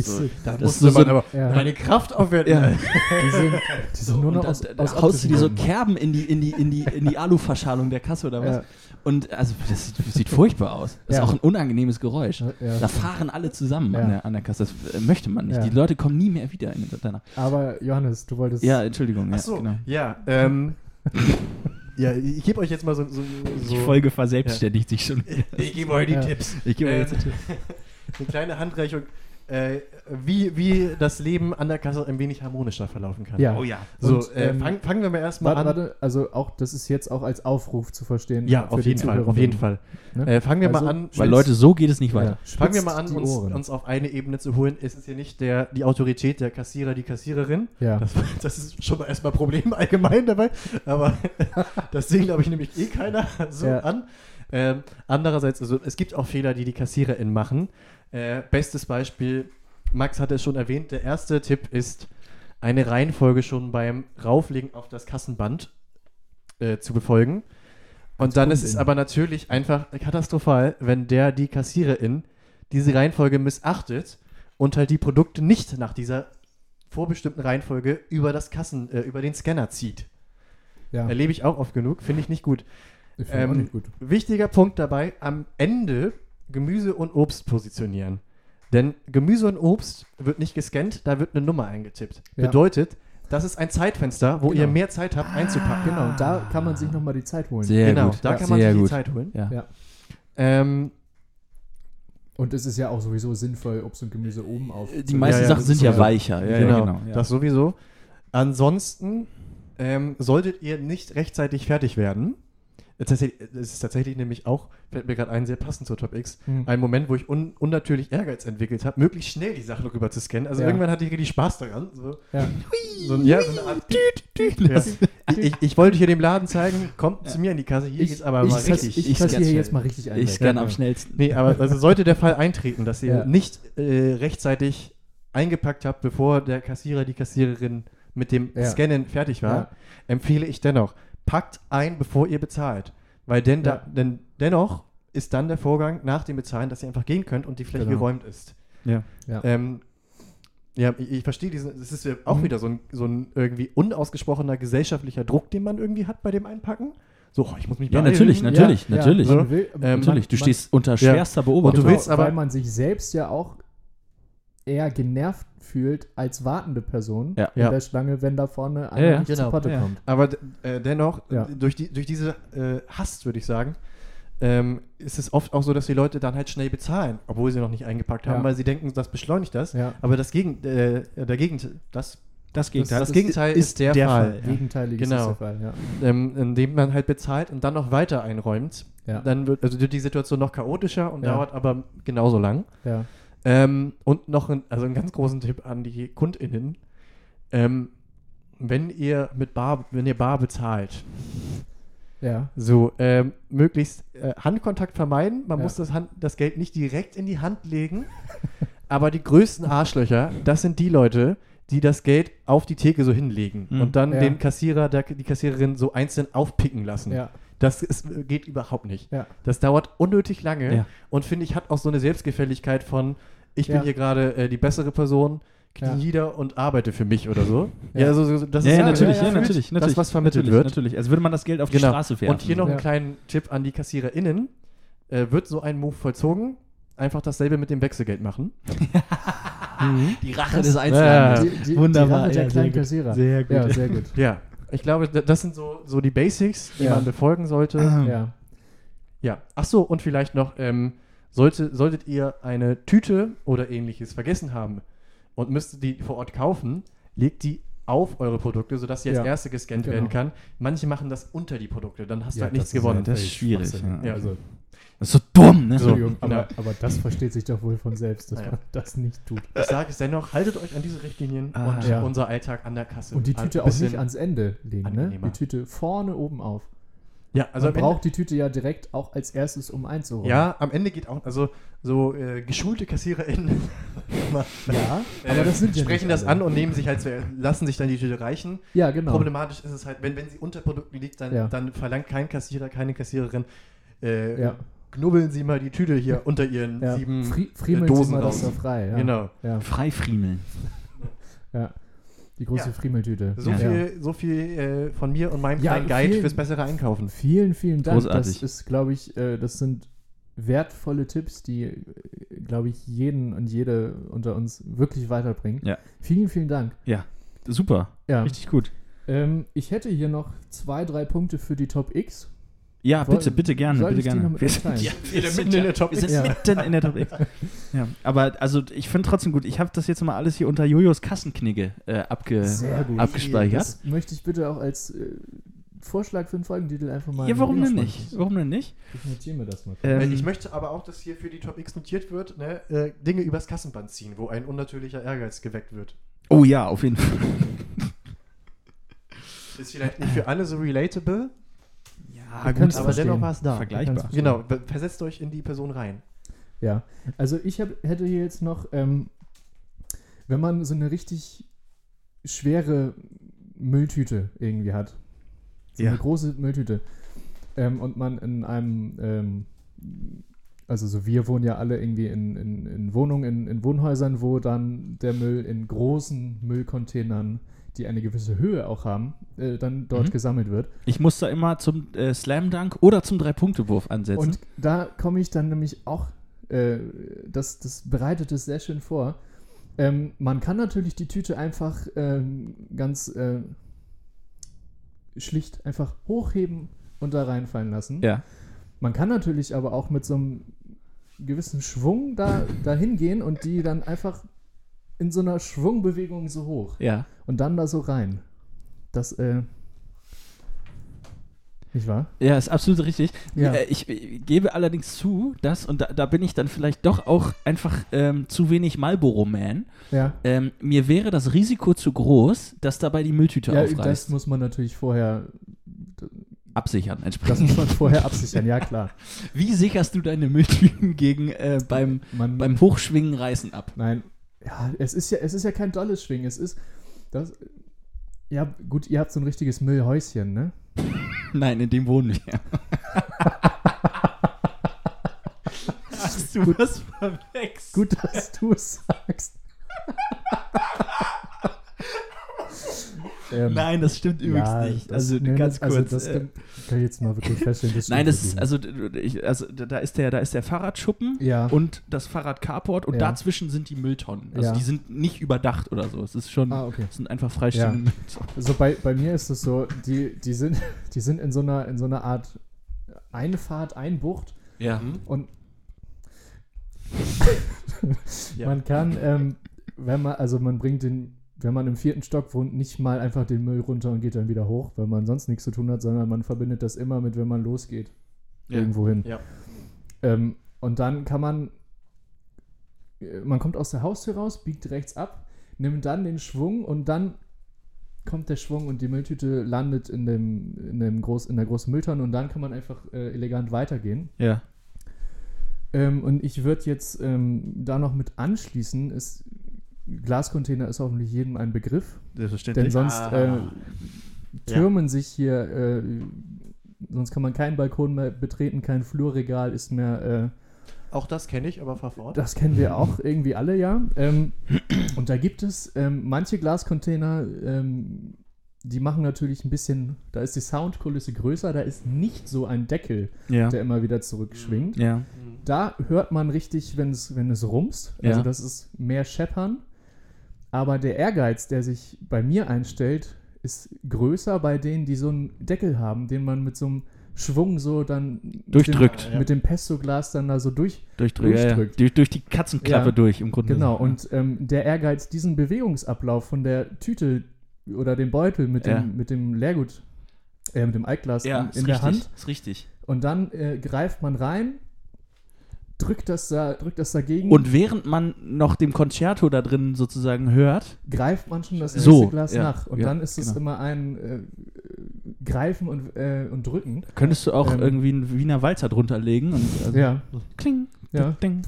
So, Da Das musste ist so man aber Ja. meine Kraft aufwerten. Ja. die sind, die sind nur Und noch aus, da, aus da haust du dir so. Kerben in die, in die, in die, in die Aluverschalung der Kasse oder was? Und also das sieht, furchtbar aus. Das Ja. ist auch ein unangenehmes Geräusch. Ja. Da fahren alle zusammen Ja. an, der, an der Kasse. Das äh, möchte man nicht. Ja. Die Leute kommen nie mehr wieder in, danach. Aber Johannes, du wolltest. Ja, Entschuldigung. Ach so, ja, genau. ja, ähm, ja, ich gebe euch jetzt mal so, so, so Die Folge verselbstständigt sich schon. Ich gebe euch die Ja. Tipps. Ich gebe Ähm, jetzt einen Tipp. Eine kleine Handreichung, äh, wie, wie das Leben an der Kasse ein wenig harmonischer verlaufen kann. Ja. Oh ja. So, Und, äh, ähm, fang, fangen wir mal erstmal an. warte, also auch, das ist jetzt auch als Aufruf zu verstehen. Ja, für auf die jeden Fall, auf jeden Fall. Ne? Äh, fangen wir Also, mal an. Weil Leute, so geht es nicht weiter. Ja, Fangen wir mal an, uns, uns auf eine Ebene zu holen. Es ist hier nicht der, die Autorität der Kassierer, die Kassiererin. Ja. Das, das ist schon mal erstmal ein Problem allgemein dabei. Aber das sehen, glaube ich, nämlich eh keiner so Ja. an. Ähm, andererseits, also es gibt auch Fehler, die die KassiererInnen machen. Äh, bestes Beispiel, Max hatte es schon erwähnt, der erste Tipp ist, eine Reihenfolge schon beim Rauflegen auf das Kassenband äh, zu befolgen. Und dann ist es aber natürlich einfach katastrophal, wenn der, die Kassiererin, diese Reihenfolge missachtet und halt die Produkte nicht nach dieser vorbestimmten Reihenfolge über das Kassen, äh, über den Scanner zieht. ja. Erlebe ich auch oft genug, finde ich nicht gut. Ich finde auch Ähm, nicht gut. Wichtiger Punkt dabei, am Ende Gemüse und Obst positionieren. Denn Gemüse und Obst wird nicht gescannt, da wird eine Nummer eingetippt. Ja. Bedeutet, das ist ein Zeitfenster, wo Genau. ihr mehr Zeit habt einzupacken. Genau, da kann man sich nochmal die Zeit holen. Sehr genau, gut. da Ja, kann man sehr sich die gut. Zeit holen. Ja. Ja. Ähm, Und es ist ja auch sowieso sinnvoll, Obst und Gemüse oben auf. Die meisten Ja, ja, Sachen sind ja weicher. Ja, genau, genau. Ja. das sowieso. Ansonsten ähm, solltet ihr nicht rechtzeitig fertig werden. Tatsächlich, es ist tatsächlich nämlich auch, fällt mir gerade ein, sehr passend zur Top X, Hm. ein Moment, wo ich un unnatürlich Ehrgeiz entwickelt habe, möglichst schnell die Sachen rüber zu scannen. Also Ja. irgendwann hatte ich richtig Spaß daran. So, Ja. so, ein- ja, so eine Art ja. ich, ich, ich wollte hier dem Laden zeigen, kommt zu mir in die Kasse, hier geht's aber ich, mal ich, richtig. ich, Ich kassiere scanne jetzt mal richtig ein. Ich scanne Ja. am schnellsten. Nee, aber also sollte der Fall eintreten, dass ihr Ja. nicht äh, rechtzeitig eingepackt habt, bevor der Kassierer, die Kassiererin mit dem Ja. Scannen fertig war, Ja. empfehle ich dennoch, packt ein, bevor ihr bezahlt. Weil denn, Ja. da, denn dennoch ist dann der Vorgang nach dem Bezahlen, dass ihr einfach gehen könnt und die Fläche Genau. geräumt ist. Ja. Ja. Ähm, ja, ich, ich verstehe diesen, das ist ja auch Mhm. wieder so ein, so ein irgendwie unausgesprochener gesellschaftlicher Druck, den man irgendwie hat bei dem Einpacken. So, oh, ich muss mich Ja, beeilen. natürlich, natürlich, Ja, natürlich. man will- Ähm, Natürlich, du man- stehst unter schwerster Und Beobachtung. du willst aber- weil man sich selbst ja auch eher genervt fühlt als wartende Person Ja. in Ja. der Schlange, wenn da vorne einer Ja, ja. nicht Genau, Potte ja. kommt. Aber äh, dennoch, Ja. äh, durch, die, durch diese äh, Hast, würde ich sagen, ähm, ist es oft auch so, dass die Leute dann halt schnell bezahlen, obwohl sie noch nicht eingepackt haben, Ja. weil sie denken, das beschleunigt das. Ja. Aber das Gegen, äh, der Gegend, das, das Gegenteil, das ist- Gegenteil ist, der, Fall. Ja. Gegenteilig Genau. ist der Fall, ja. Ähm, indem man halt bezahlt und dann noch weiter einräumt, Ja. dann wird also wird die Situation noch chaotischer und Ja. dauert aber genauso lang. ja. Ähm, und noch ein, also einen ganz großen Tipp an die KundInnen. Ähm, wenn ihr mit Bar, wenn ihr Bar bezahlt, Ja. So, ähm, möglichst äh, Handkontakt vermeiden. Man Ja. muss das, Hand, das Geld nicht direkt in die Hand legen. aber die größten Arschlöcher, das sind die Leute, die das Geld auf die Theke so hinlegen Mhm. und dann Ja. den Kassierer, der, die Kassiererin so einzeln aufpicken lassen. Ja. Das ist, geht überhaupt nicht. Ja. Das dauert unnötig lange Ja. und finde ich, hat auch so eine Selbstgefälligkeit von, ich Ja. bin hier gerade äh, die bessere Person, knie Ja. nieder und arbeite für mich oder so. Ja. also, so- das Ja, ist ja, natürlich, ja, natürlich, natürlich. Das, was vermittelt natürlich, wird. Natürlich, als würde man das Geld auf die Genau. Straße werfen. Und hier noch Ja. einen kleinen Tipp an die KassiererInnen. Äh, wird so ein Move vollzogen, einfach dasselbe mit dem Wechselgeld machen. mhm. die Rache Das- des Ja. Die, die, Wunderbar, Die Rache der ja, kleinen sehr gut. Kassierer. Sehr gut. Ja, sehr gut. Ja, ich glaube, das sind so, so die Basics, die Ja. man befolgen sollte. Ja. Ja. Ach so, und vielleicht noch, ähm, sollte, solltet ihr eine Tüte oder ähnliches vergessen haben und müsstet die vor Ort kaufen, legt die auf eure Produkte, sodass sie als Ja. erste gescannt Genau. werden kann. Manche machen das unter die Produkte, dann hast du halt nichts gewonnen. das ist schwierig, ja. Also, Das ist so dumm, ne? So. Entschuldigung, genau. aber, aber das versteht sich doch wohl von selbst, dass Ja. man das nicht tut. Ich sage es dennoch, haltet euch an diese Richtlinien Ah. und Ja. unser Alltag an der Kasse. Und die Tüte auch nicht ans Ende legen, ne? Die Tüte vorne oben auf. Ja, also man braucht die Tüte ja direkt auch als erstes, um Ende, einzuräumen. ja, am Ende geht auch, also so äh, geschulte KassiererInnen Ja, äh, aber das sind ja sprechen nicht das an und nehmen sich halt, so- lassen sich dann die Tüte reichen. Ja, genau. Problematisch ist es halt, wenn, wenn sie unter Produkten liegt, dann, Ja. dann verlangt kein Kassierer, keine Kassiererin, äh, Ja. Knubbeln sie mal die Tüte hier unter ihren Ja. sieben Fri äh, friemeln Sie Dosen mal das raus. da frei. Ja. Genau. Ja, Freifriemeln. ja. Die große Ja. Friemeltüte. So ja. viel, so viel äh, von mir und meinem Ja, kleinen Guide vielen- fürs bessere Einkaufen. Vielen, vielen Dank. Großartig. Das ist, glaube ich, äh, das sind wertvolle Tipps, die, äh, glaube ich, jeden und jede unter uns wirklich weiterbringen. Ja. Vielen, vielen Dank. Super. Ja. Richtig gut. Ähm, ich hätte hier noch zwei, drei Punkte für die Top X. Ja, Woll- bitte, bitte gerne, soll bitte ich die gerne. noch mit wir sind, ja, Wir wir sind in der Top wir sind Ja. mitten in der Top X. Ja, aber also ich finde trotzdem gut, ich habe das jetzt mal alles hier unter Jojos Kassenknigge äh, abge, Sehr gut. abgespeichert. Das möchte ich bitte auch als äh, Vorschlag für einen Folgentitel einfach mal. Ja, warum denn nicht? Warum denn nicht? Ich notiere mir das mal. Ähm, Äh, ich möchte aber auch, dass hier für die Top X notiert wird, ne, äh, Dinge übers Kassenband ziehen, wo ein unnatürlicher Ehrgeiz geweckt wird. oh ja, auf jeden Fall. Ist vielleicht nicht für alle so relatable, Ja, können's aber verstehen. dennoch war es da. Vergleichbar. Genau, versetzt euch in die Person rein. Ja, also ich hab, hätte hier jetzt noch, ähm, wenn man so eine richtig schwere Mülltüte irgendwie hat, so Ja. eine große Mülltüte, ähm, und man in einem, ähm, also so wir wohnen ja alle irgendwie in, in, in Wohnungen, in, in Wohnhäusern, wo dann der Müll in großen Müllcontainern, die eine gewisse Höhe auch haben, äh, dann dort Mhm. gesammelt wird. Ich muss da immer zum äh, Slam Dunk oder zum Drei-Punkte-Wurf ansetzen. Und da komme ich dann nämlich auch, äh, das, das bereitet es sehr schön vor. Ähm, man kann natürlich die Tüte einfach ähm, ganz äh, schlicht einfach hochheben und da reinfallen lassen. ja. Man kann natürlich aber auch mit so einem gewissen Schwung da dahin gehen und die dann einfach in so einer Schwungbewegung so hoch Ja. und dann da so rein. Das, äh, nicht wahr? Ja, ist absolut richtig. Ja. Äh, ich, äh, gebe allerdings zu, dass, und da, da bin ich dann vielleicht doch auch einfach ähm, zu wenig Marlboro-Man, Ja. ähm, mir wäre das Risiko zu groß, dass dabei die Mülltüte Ja, das aufreißt. muss man natürlich vorher, Absichern das entsprechend. muss man vorher absichern, ja klar. Wie sicherst du deine Mülltüten gegen äh, beim, Man, beim Hochschwingen reißen ab? nein, ja, es ist ja, es ist ja kein dolles Schwingen, es ist, das, ja, gut, ihr habt so ein richtiges Müllhäuschen, ne? Nein, in dem wohnen wir. Hast du Gut. was verwechselt? Gut, dass du es sagst. ähm, Nein, das stimmt übrigens ja, nicht. das- Also nee, ganz also kurz. das äh, kann, ich jetzt mal wirklich feststellen. Das Nein, das ist, also, ich, also da ist der, da ist der Fahrradschuppen Ja. und das Fahrrad-Carport und Ja. dazwischen sind die Mülltonnen. Also die sind nicht überdacht oder so. Es ist schon, Ah, okay. sind einfach freistehende. Mülltonnen. Also bei, bei mir ist es so, die, die, sind, die sind in so einer, in so einer Art Einfahrt, Einbucht Ja. und man kann, ähm, wenn man, also man bringt den, wenn man im vierten Stock wohnt, nicht mal einfach den Müll runter und geht dann wieder hoch, weil man sonst nichts zu tun hat, sondern man verbindet das immer mit, wenn man losgeht, Ja. irgendwo hin. Ja. Ähm, und dann kann man, äh, man kommt aus der Haustür raus, biegt rechts ab, nimmt dann den Schwung und dann kommt der Schwung und die Mülltüte landet in, dem, in, dem groß, in der großen Mülltonne und dann kann man einfach äh, elegant weitergehen. Ja. Ähm, und ich würde jetzt ähm, da noch mit anschließen, ist, Glascontainer ist hoffentlich jedem ein Begriff, denn Selbstverständlich. sonst Ah. äh, türmen sich hier, äh, sonst kann man keinen Balkon mehr betreten, kein Flurregal ist mehr, äh, Auch das kenne ich, aber fahr fort. das kennen wir auch irgendwie alle, ja. Ähm, und da gibt es ähm, manche Glascontainer, ähm, die machen natürlich ein bisschen, da ist die Soundkulisse größer, da ist nicht so ein Deckel, ja. der immer wieder zurückschwingt. Ja. Da hört man richtig, wenn es, wenn es rumst. Also Ja. das ist mehr Scheppern. Aber der Ehrgeiz, der sich bei mir einstellt, ist größer bei denen, die so einen Deckel haben, den man mit so einem Schwung so dann Durchdrückt. Mit dem, mit dem Pesto-Glas dann da so durch. Durchdrücken. Ja, ja. Durchdrückt. Durch, durch die Katzenklappe Ja. durch im Grunde. Genau. Und ähm, der Ehrgeiz, diesen Bewegungsablauf von der Tüte oder dem Beutel mit Ja. dem, mit dem Leergut, äh, mit dem Altglas ja. ja in, in der richtig, Hand. Ist richtig. Und dann äh, greift man rein, drückt das, da, drückt das dagegen. Und während man noch dem Concerto da drin sozusagen hört, greift man schon das So, nächste Glas ja, nach. Und ja, dann ist es genau. immer ein äh, Greifen und, äh, und Drücken. könntest du auch Ähm. irgendwie einen Wiener Walzer drunter legen und also Ja. so kling, Ja. ding,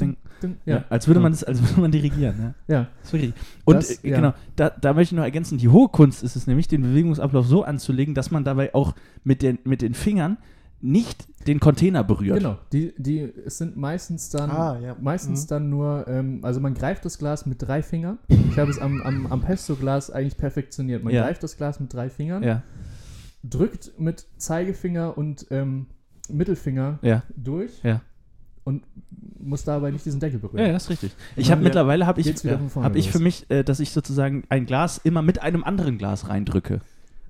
ding, Ding, Ja. Ja. als würde man das, als würde man dirigieren. Ja. Das ist. Und Das- äh, genau, da, da möchte ich noch ergänzen, die hohe Kunst ist es nämlich, den Bewegungsablauf so anzulegen, dass man dabei auch mit den, mit den Fingern nicht den Container berührt. Genau. Die, die, es sind meistens dann, Ah, ja. meistens Mhm. dann nur, ähm, also man greift das Glas mit drei Fingern. Ich habe es am, am, am Pesto-Glas eigentlich perfektioniert. Man Ja. greift das Glas mit drei Fingern, Ja, drückt mit Zeigefinger und ähm, Mittelfinger ja, durch ja. und muss dabei nicht diesen Deckel berühren. ja, ist richtig. Ich habe mittlerweile habe ich, hab ich los. für mich, äh, dass ich sozusagen ein Glas immer mit einem anderen Glas reindrücke.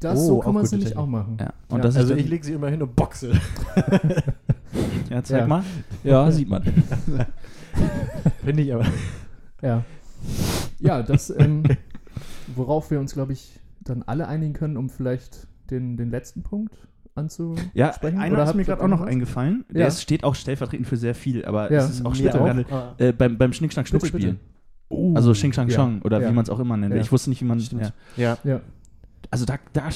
Das, Oh, so kann man es nämlich auch machen. Ja. Und Ja, das Also ich lege sie immer hin und boxe. ja, zeig Ja. mal. Ja, sieht man. Finde ich aber. Ja. Ja, das, ähm, worauf wir uns, glaube ich, dann alle einigen können, um vielleicht den, den letzten Punkt anzusprechen. Ja, einer Oder ist mir gerade auch noch irgendwas? eingefallen. Der Ja. ist, steht auch stellvertretend für sehr viel, aber Ja, es ist auch Mir später auch. gehandelt. Ah. Äh, beim, beim Schnick, Schnack, Schnuck Bitte, bitte. spielen. Oh, Also Xing Shang ja. Shang oder ja. wie man es auch immer nennt. Ja. Ich wusste nicht, wie man. Ja. Ja. Also da, da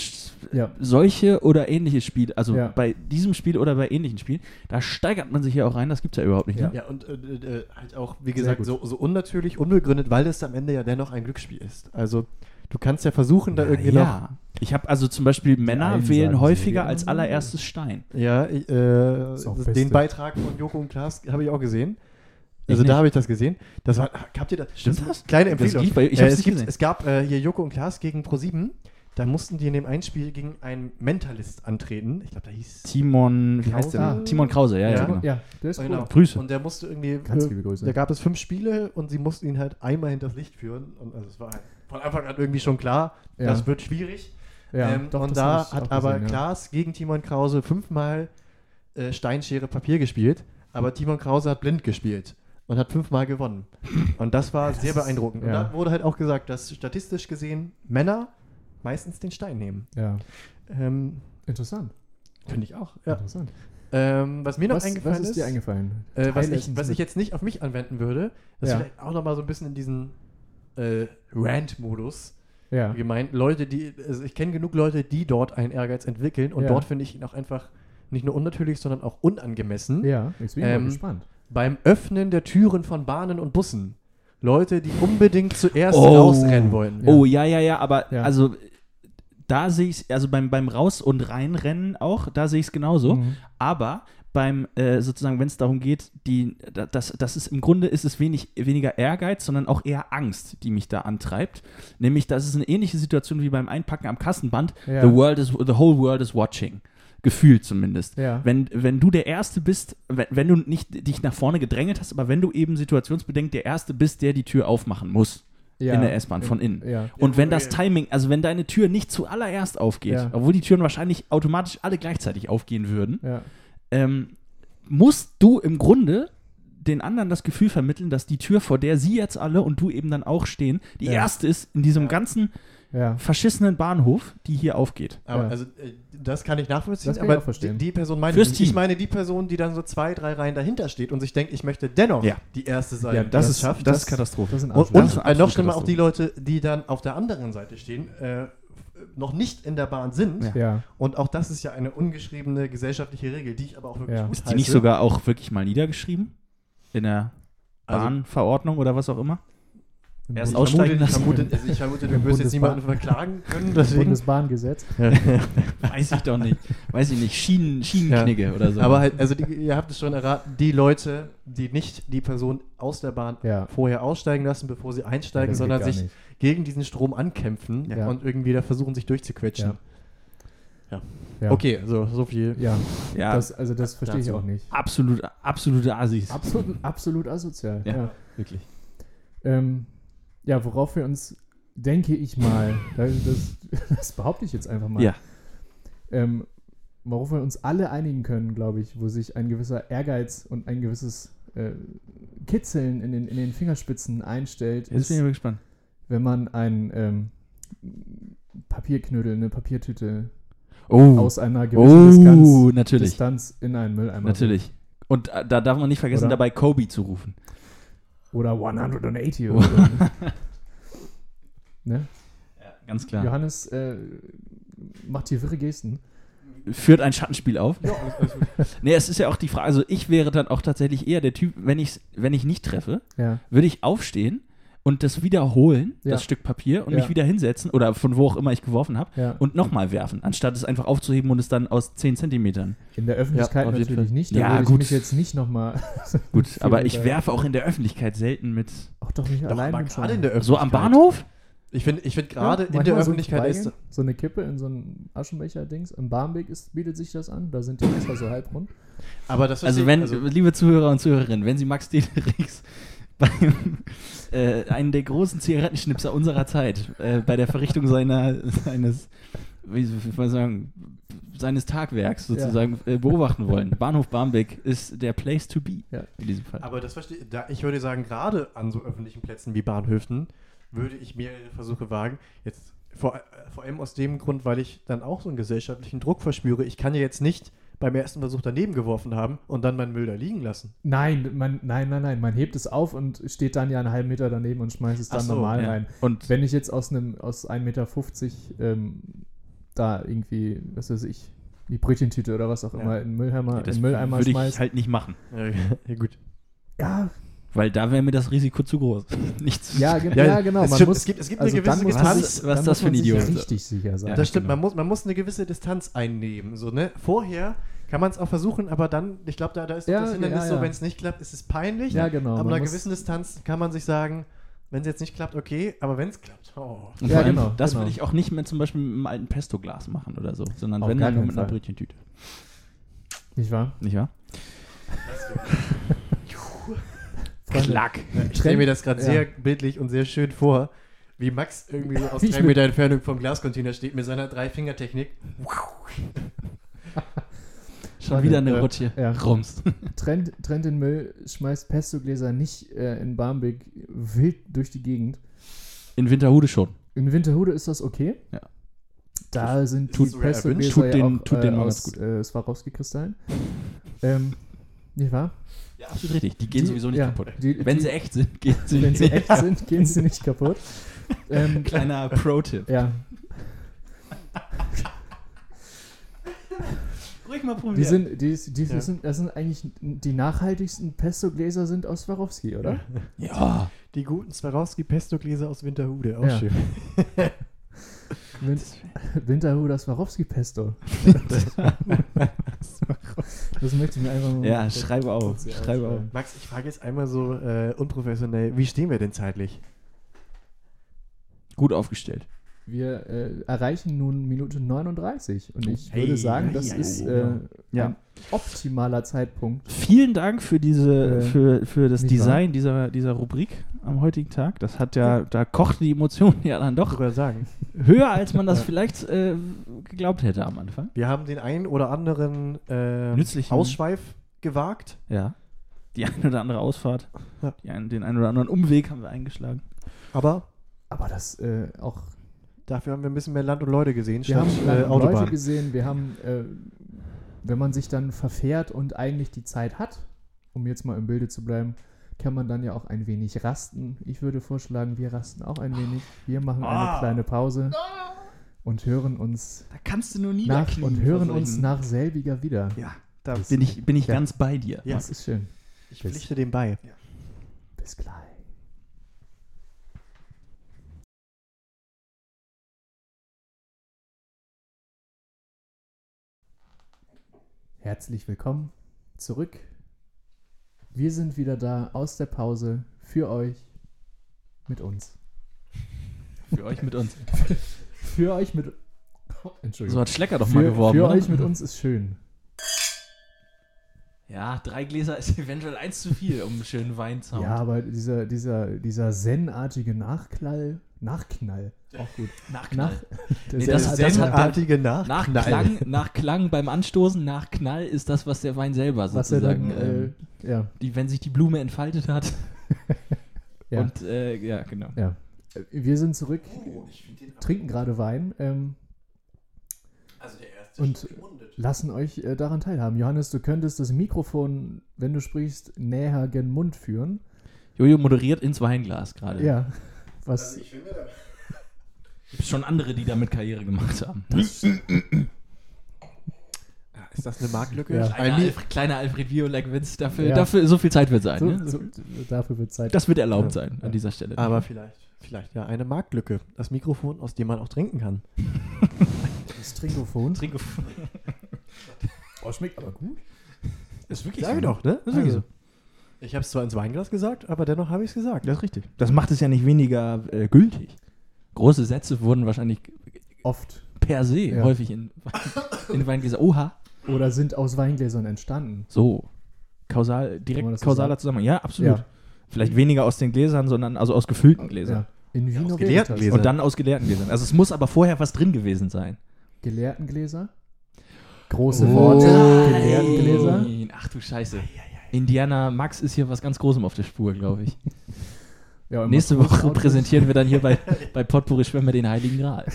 ja. solche oder ähnliche Spiele, also Ja. bei diesem Spiel oder bei ähnlichen Spielen, da steigert man sich ja auch rein. Das gibt es ja überhaupt nicht. Ja. Ne? Ja, und äh, äh, halt auch, wie gesagt, so, so unnatürlich, unbegründet, weil es am Ende ja dennoch ein Glücksspiel ist. Also, du kannst ja versuchen, da irgendwie ja. Ich habe also zum Beispiel Männer wählen häufiger sie, als allererstes Stein. noch. Ja, ich, äh, den. Beitrag von Joko und Klaas habe ich auch gesehen. Also, da habe ich das gesehen. Das war, habt ihr das? Stimmt ist das? Kleine Das Empfehlung. lief bei- ich äh, hab's es, nicht gibt, gesehen. es gab äh, hier Joko und Klaas gegen Pro7. Da mussten die in dem Einspiel gegen einen Mentalist antreten. Ich glaube, da hieß Timon, wie heißt der? Denn? Timon Krause, ja, ja. Ja. genau. Ja, der ist Genau. cool. Grüße. Und der musste irgendwie. Ganz liebe Grüße. Da gab es fünf Spiele und sie mussten ihn halt einmal hinters Licht führen. Und also es war halt von Anfang an irgendwie schon klar, Ja. das wird schwierig. Ja, ähm, doch, und das da hat aber gesehen, ja. Klaas gegen Timon Krause fünfmal äh, Steinschere Papier gespielt, aber Timon Krause hat blind gespielt und hat fünfmal gewonnen. Und das war sehr beeindruckend. Und ja. da wurde halt auch gesagt, dass statistisch gesehen Männer meistens den Stein nehmen. Ja, Ähm, interessant. Finde ich auch. Ja. interessant. Ähm, was mir noch Was, eingefallen was ist dir eingefallen? äh, was, ich, was ich jetzt nicht auf mich anwenden würde, das Ja. ist vielleicht auch nochmal so ein bisschen in diesen äh, Rant-Modus Ja, gemeint. Leute, die, also ich kenne genug Leute, die dort einen Ehrgeiz entwickeln und Ja. dort finde ich ihn auch einfach nicht nur unnatürlich, sondern auch unangemessen. ja, ich bin Ähm, mal gespannt. Beim Öffnen der Türen von Bahnen und Bussen. Leute, die unbedingt zuerst Oh. rausrennen wollen. Oh, ja, ja, ja, aber Ja. also da sehe ich also beim, beim Raus- und Reinrennen auch, da sehe ich es genauso. Mhm. Aber beim, äh, sozusagen, wenn es darum geht, die, da- das, das ist im Grunde ist es wenig, weniger Ehrgeiz, sondern auch eher Angst, die mich da antreibt. Nämlich, das ist eine ähnliche Situation wie beim Einpacken am Kassenband. Ja. The world is, the whole world is watching. Gefühlt zumindest. Ja. Wenn, wenn du der Erste bist, wenn, wenn du nicht dich nach vorne gedrängelt hast, aber wenn du eben situationsbedingt der Erste bist, der die Tür aufmachen muss ja. in der S-Bahn von innen. Ja. Und wenn das Timing, also wenn deine Tür nicht zuallererst aufgeht, Ja. obwohl die Türen wahrscheinlich automatisch alle gleichzeitig aufgehen würden, Ja. ähm, musst du im Grunde den anderen das Gefühl vermitteln, dass die Tür, vor der sie jetzt alle und du eben dann auch stehen, die Ja. erste ist in diesem Ja. ganzen Ja. verschissenen Bahnhof, die hier aufgeht. Aber Ja. also, äh, das kann ich nachvollziehen, Das kann ich aber auch verstehen. Die, die Person meine Fürs ich. Ich meine die Person, die dann so zwei, drei Reihen dahinter steht und sich denkt, ich möchte dennoch Ja. die Erste sein. Ja, die das es ist- schafft. das ist Katastrophe. Das sind Und, und Das ist äh, noch schlimmer auch die. Leute, die dann auf der anderen Seite stehen, äh, noch nicht in der Bahn sind. Ja. Ja, Und auch das ist ja eine ungeschriebene gesellschaftliche Regel, die ich aber auch wirklich Ja. gut Ist die nicht sogar auch wirklich mal niedergeschrieben? In der Also- Bahnverordnung oder was auch immer? Erst Ich aussteigen vermute, ich lassen. vermute, also ich vermute, du wirst jetzt niemanden verklagen können, deswegen. Bundesbahngesetz. Weiß ich doch nicht. Weiß ich nicht. Schienen, Schienenknigge oder so. Aber halt, also die, ihr habt es schon erraten, die Leute, die nicht die Person aus der Bahn Ja. vorher aussteigen lassen, bevor sie einsteigen, sondern sich nicht. gegen diesen Strom ankämpfen Ja. und irgendwie da versuchen, sich durchzuquetschen. Ja. Okay, so, so viel. Ja, ja, das, also das verstehe ich auch nicht. absolut, absolute Assis. Absolut, absolut asozial. Ja. Ja. Wirklich. Ähm, ja, worauf wir uns, denke ich mal, das, das, behaupte ich jetzt einfach mal, Ja. ähm, worauf wir uns alle einigen können, glaube ich, wo sich ein gewisser Ehrgeiz und ein gewisses äh, Kitzeln in den, in den Fingerspitzen einstellt, Jetzt bin ich ist, gespannt. wenn man ein ähm, Papierknödel, eine Papiertüte Oh, aus einer gewissen Distanz, oh natürlich. Distanz in einen Mülleimer Natürlich. Und äh, da darf man nicht vergessen, Oder? dabei Kobe zu rufen. Oder 180 oder so. ne? Ganz klar. Johannes äh, macht hier wirre Gesten. Führt ein Schattenspiel auf. nee, es ist ja auch die Frage, also ich wäre dann auch tatsächlich eher der Typ, wenn ich wenn ich nicht treffe, Ja. würde ich aufstehen und das wiederholen, Ja. das Stück Papier, und Ja. mich wieder hinsetzen oder von wo auch immer ich geworfen habe Ja. und nochmal werfen, anstatt es einfach aufzuheben und es dann aus 10 Zentimetern. In der Öffentlichkeit natürlich Fall. nicht. Da Ja, würde ich gut. mich jetzt nicht nochmal. Gut, aber ich werfe auch in der Öffentlichkeit selten mit. Auch doch nicht Doch, allein. mit gerade in der So Öffentlichkeit. am Bahnhof? Ich finde ich find gerade Ja, in der Öffentlichkeit so ist. So eine Kippe in so einem Aschenbecher-Dings. Im Barmbek ist, bietet sich das an. Da sind die Messer so halbrund. Aber das Also wenn, ich- liebe Zuhörer und Zuhörerinnen, wenn Sie Max Dederichs beim äh, einen der großen Zigarettenschnipser unserer Zeit äh, bei der Verrichtung seiner seines wie soll man sagen seines Tagwerks sozusagen äh, beobachten wollen. Bahnhof Barmbek ist der Place to be Ja. in diesem Fall. Aber das verstehe da, ich würde sagen, gerade an so öffentlichen Plätzen wie Bahnhöfen würde ich mehrere Versuche wagen. Jetzt vor, vor allem aus dem Grund, weil ich dann auch so einen gesellschaftlichen Druck verspüre. Ich kann ja jetzt nicht beim ersten Versuch daneben geworfen haben und dann meinen Müll da liegen lassen. Nein, man, nein, nein, nein. Man hebt es auf und steht dann ja einen halben Meter daneben und schmeißt es dann so, normal ja. rein. Und Wenn ich jetzt aus einem aus 1,50 Meter ähm, da irgendwie, was weiß ich, die Brötchentüte oder was auch Ja. immer in den Mülleimer, das in Mülleimer würde ich schmeißt. halt nicht machen, ja, gut. ja, weil da wäre mir das Risiko zu groß. Nichts. ja, ge Ja, ja, genau. es Man stimmt, muss, es gibt- es gibt also eine gewisse Distanz. sich- Was dann das muss für ein man sich Idiot. richtig sicher sein. Ja, das stimmt, genau. man, muss, man muss eine gewisse Distanz einnehmen. So, ne? Vorher kann man es auch versuchen, aber dann, ich glaube, da, da ist Ja, das Hindernis ja, so, wenn es nicht klappt, ist es peinlich. Ja, genau. Aber einer gewissen Distanz kann man sich sagen, wenn es jetzt nicht klappt, okay, aber wenn es klappt, oh. Und Ja, allem, genau, das genau. würde ich auch nicht mit zum Beispiel mit einem alten Pesto-Glas machen oder so, sondern Auf wenn dann nur mit einer. Brötchentüte. Nicht wahr? Nicht wahr? Freunde, Klack. Ich stelle mir das gerade Ja. sehr bildlich und sehr schön vor, wie Max irgendwie so aus ich drei Meter Entfernung vom Glascontainer steht mit seiner Drei-Finger-Technik. Schon wieder eine äh, Rutsche. ja. Rums. Trennt, trennt den Müll, schmeißt Pesto-Gläser nicht äh, in Barmbek wild durch die Gegend. In Winterhude schon. In Winterhude ist das okay. Ja. Da sind Tut die. Pesto-Gläser Tut ja den- auch, tut äh, den mal aus äh, Swarovski-Kristallen. ähm, nicht wahr? Ja, absolut richtig. Die gehen Die- sowieso nicht ja, kaputt. die- Wenn die- sie echt sind, gehen sie Wenn nicht sie echt sind, gehen sie nicht kaputt. Ähm, Kleiner Pro-Tipp. ja, Ruhig mal die probieren. sind, die, die, Ja. sind, das sind eigentlich die nachhaltigsten Pesto-Gläser sind aus Swarovski, oder? ja. Die guten Swarovski-Pesto-Gläser aus Winterhude, auch Ja. schön. Win Winterhuder Swarovski-Pesto. Das möchte ich mir einfach mal Ja, schreibe auf. Schreibe auf. Max, ich frage jetzt einmal so äh, unprofessionell, wie stehen wir denn zeitlich? Gut aufgestellt. Wir äh, erreichen nun Minute 39 und ich Hey, würde sagen, das hey, ist äh, ja. ein optimaler Zeitpunkt. Vielen Dank für diese, Äh, für, für das Design dieser, dieser Rubrik am heutigen Tag. Das hat ja, da kocht die Emotion ja dann doch sagen. höher, als man das vielleicht äh, geglaubt hätte am Anfang. Wir haben den einen oder anderen äh, Nützlichen- Ausschweif gewagt, Ja. Die eine oder andere Ausfahrt, Ja. die ein, den einen oder anderen Umweg haben wir eingeschlagen. aber Aber das äh, auch. dafür haben wir ein bisschen mehr Land und Leute gesehen, Wir haben statt äh, äh, Autobahn. Leute gesehen, wir haben, äh, wenn man sich dann verfährt und eigentlich die Zeit hat, um jetzt mal im Bilde zu bleiben, kann man dann ja auch ein wenig rasten. Ich würde vorschlagen, wir rasten auch ein wenig. Wir machen eine Ah. kleine Pause. und hören uns Da kannst du nur nach und hören uns nach selbiger wieder. Ja, da Das- bin ich, bin ich ja. ganz bei dir. Ja. Das ist schön. Ich pflichte dem bei. Bis gleich. Herzlich willkommen zurück. Wir sind wieder da aus der Pause für euch, mit uns. Für euch mit uns. Für euch mit. Oh, So Entschuldigung. hat Schlecker doch mal für geworben. für oder? euch mit uns ist schön. Ja, drei Gläser ist eventuell eins zu viel, um einen schönen Wein zu haben. Ja, aber dieser, dieser, dieser zen-artige Nachknall, Nachknall, auch gut. Nach, Nachknall. der Nee, das- das Artige Nach Nachknall. Klang, nach Klang beim Anstoßen, nach Knall ist das, was der Wein selber was er sozusagen, dann, ähm, äh, ja, die, wenn sich die Blume entfaltet hat. ja, Und äh, ja, genau. ja. Wir sind zurück, Oh, trinken gerade Wein ähm, Also der Und- lassen euch äh, daran teilhaben. Johannes, du könntest das Mikrofon, wenn du sprichst, näher gen Mund führen. Jojo moderiert ins Weinglas gerade. Ja, was, Also ich finde, Gibt schon andere, die damit Karriere gemacht haben. ist das eine Marktlücke? Ja. Kleiner, Alfred, kleiner Alfred Violek-Witz, dafür, Ja. dafür so viel Zeit wird sein. so, ne? so, dafür wird Zeit. Das wird erlaubt Ja. sein an dieser Stelle. Aber vielleicht, vielleicht ja eine Marktlücke. Das Mikrofon, aus dem man auch trinken kann. das Trinkophon. Trinke. Oh, schmeckt aber gut. Ist wirklich Sage so. doch, ne? Ist wirklich Also, so. Ich habe es zwar ins Weinglas gesagt, aber dennoch habe ich es gesagt. Das ist richtig. Das macht es ja nicht weniger äh, gültig. Große Sätze wurden wahrscheinlich Oft. per se Ja. häufig in, in Weingläser. Oha. Oder sind aus Weingläsern entstanden. So. Kausal, direkt so kausaler sagen? Zusammenhang. Ja, absolut. Ja. Vielleicht weniger aus den Gläsern, sondern also aus gefüllten Gläsern. Ja. In Ja, aus geleerten. Gläsern. Und dann aus geleerten Gläsern. Also es muss aber vorher was drin gewesen sein. Gelehrten Gläser. Große Oh. Worte. Gelehrten Gläser. Nein. Ach du Scheiße. Indiana Max ist hier was ganz Großem auf der Spur, glaube ich. Ja, Nächste Woche präsentieren wir dann hier bei, bei Potpourri Schwemme den Heiligen Gral.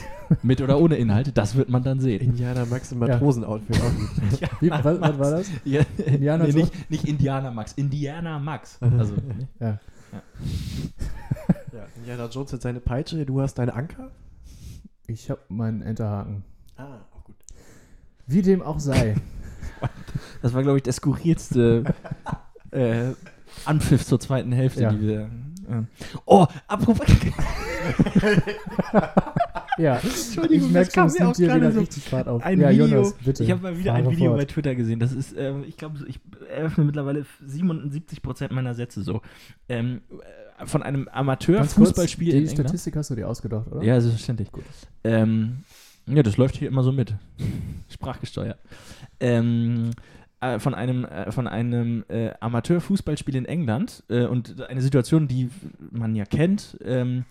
Mit oder ohne Inhalt, das wird man dann sehen. Indianer Max im Matrosenoutfit auch gut. Wie, was, was war das? Ja, Indianer nee, nicht, nicht Indianer Max, Indiana Max. Also, Ja. Ja, Indiana Jones hat seine Peitsche, du hast deine Anker. Ich habe meinen Enterhaken. Ah, auch gut. Wie dem auch sei. das war, glaube ich, der skurrilste äh, Anpfiff zur zweiten Hälfte, Ja. die wir. Äh. Oh, apropos. Ja, Entschuldigung, ich merke das kam mir auch gerade so. richtig Fahrt auf. Ein ja, Video. Jonas, bitte. ich habe mal wieder fahre ein Video fort. bei Twitter gesehen. Das ist, ähm, ich glaube, ich eröffne mittlerweile 77% meiner Sätze so. Ähm, äh, von einem Amateur-Fußballspiel Die in England. Statistik hast du dir ausgedacht, oder? Ja, selbstverständlich. Ähm, ja, das läuft hier immer so mit. Sprachgesteuert. Ähm, äh, von einem, äh, von einem äh, Amateur-Fußballspiel in England äh, und eine Situation, die man ja kennt, ähm,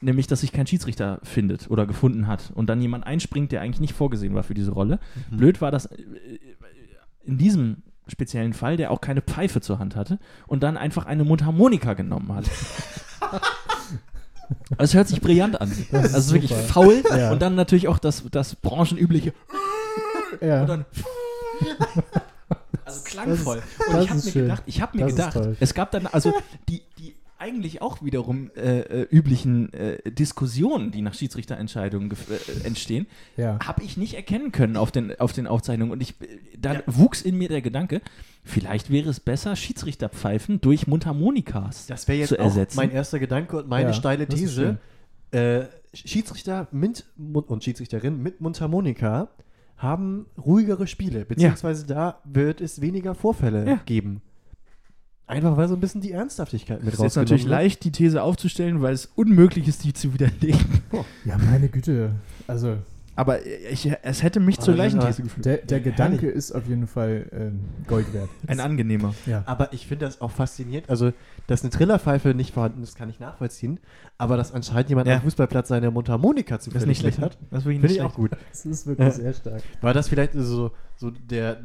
nämlich, dass sich kein Schiedsrichter findet oder gefunden hat und dann jemand einspringt, der eigentlich nicht vorgesehen war für diese Rolle. Mhm. Blöd war das äh, in diesem speziellen Fall, der auch keine Pfeife zur Hand hatte und dann einfach eine Mundharmonika genommen hat. Es hört sich brillant an. Das ist also wirklich super. faul Ja. und dann natürlich auch das, das branchenübliche Ja. und dann also klangvoll. das und ich habe ist mir gedacht, ich habe mir Das ist gedacht, es gab dann also die die eigentlich auch wiederum äh, äh, üblichen äh, Diskussionen, die nach Schiedsrichterentscheidungen äh, entstehen, ja. habe ich nicht erkennen können auf den, auf den Aufzeichnungen. Und ich, äh, dann Ja. wuchs in mir der Gedanke, vielleicht wäre es besser, Schiedsrichterpfeifen durch Mundharmonikas Das wäre jetzt zu auch ersetzen. mein erster Gedanke und meine Ja, steile These. Äh, Schiedsrichter mit Mund und Schiedsrichterin mit Mundharmonika haben ruhigere Spiele, beziehungsweise da wird es weniger Vorfälle Ja. geben. Einfach weil so ein bisschen die Ernsthaftigkeit mit Es ist rausgenommen natürlich wird. leicht, die These aufzustellen, weil es unmöglich ist, die zu widerlegen. ja, meine Güte. Also, Aber ich, es hätte mich zur gleichen These geführt. der, der Ja, Gedanke ist auf jeden Fall ähm, Gold wert. Ein angenehmer. ja. Aber ich finde das auch faszinierend. Also, dass eine Trillerpfeife nicht vorhanden ist, kann ich nachvollziehen. Aber dass anscheinend jemand Ja. am Fußballplatz seine Mundharmonika Das ist nicht schlecht. hat, Das finde nicht ich auch gut. Das ist wirklich Ja. sehr stark. War das vielleicht so, so der,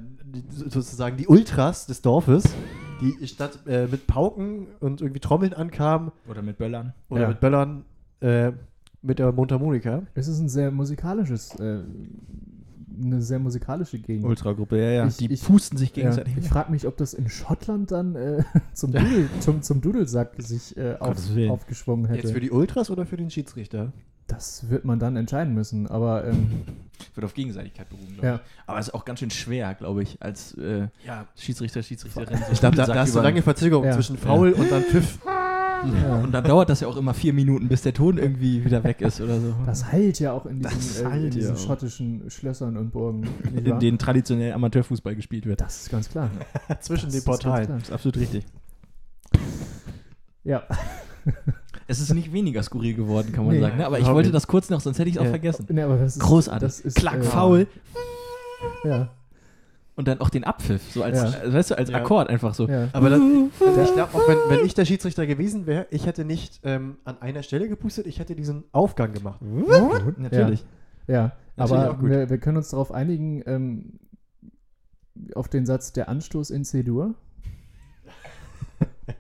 sozusagen die Ultras des Dorfes, die statt äh, mit Pauken und irgendwie Trommeln ankamen Oder mit Böllern. oder Ja. mit Böllern äh, mit der Mundharmonika? Es ist ein sehr musikalisches, äh, eine sehr musikalische Gegend. Ultragruppe, ja, ja. Ich- die ich- pusten sich Ja, gegenseitig. ich frage mich, ob das in Schottland dann äh, zum, Dudel, zum, zum Dudelsack sich äh, auf, aufgeschwungen hätte. Jetzt für die Ultras oder für den Schiedsrichter? Das wird man dann entscheiden müssen. Aber ähm, Wird auf Gegenseitigkeit beruhen, glaube ja, ich. Aber es ist auch ganz schön schwer, glaube ich, als äh, Ja. Schiedsrichter, Schiedsrichterin. so Ich glaube, da, da hast du über- lange Verzögerung Ja. zwischen Foul und dann Pfiff. ja. Und dann dauert das ja auch immer vier Minuten, bis der Ton irgendwie wieder weg ist oder so. das heilt ja auch in diesen, äh, in diesen schottischen Schlössern und Burgen. in denen traditionell Amateurfußball gespielt wird. das ist ganz klar. zwischen Das den ist Portalen. Das ist absolut richtig. Ja, Es ist nicht weniger skurril geworden, kann man Nee, sagen. Ne? Aber ich wollte nicht. das kurz noch, sonst hätte ich es auch Ja. vergessen. nee, aber das ist, Großartig. Das ist, Klack, äh, faul. Ja, Und dann auch den Abpfiff, so als, Ja. äh, weißt du, als Ja. Akkord einfach so. ja. Aber das, also ich glaube, auch wenn, wenn ich der Schiedsrichter gewesen wäre, ich hätte nicht ähm, an einer Stelle gepustet, ich hätte diesen Aufgang gemacht. Natürlich. Ja, Natürlich aber auch gut. wir, wir können uns darauf einigen, ähm, auf den Satz der Anstoß in C-Dur.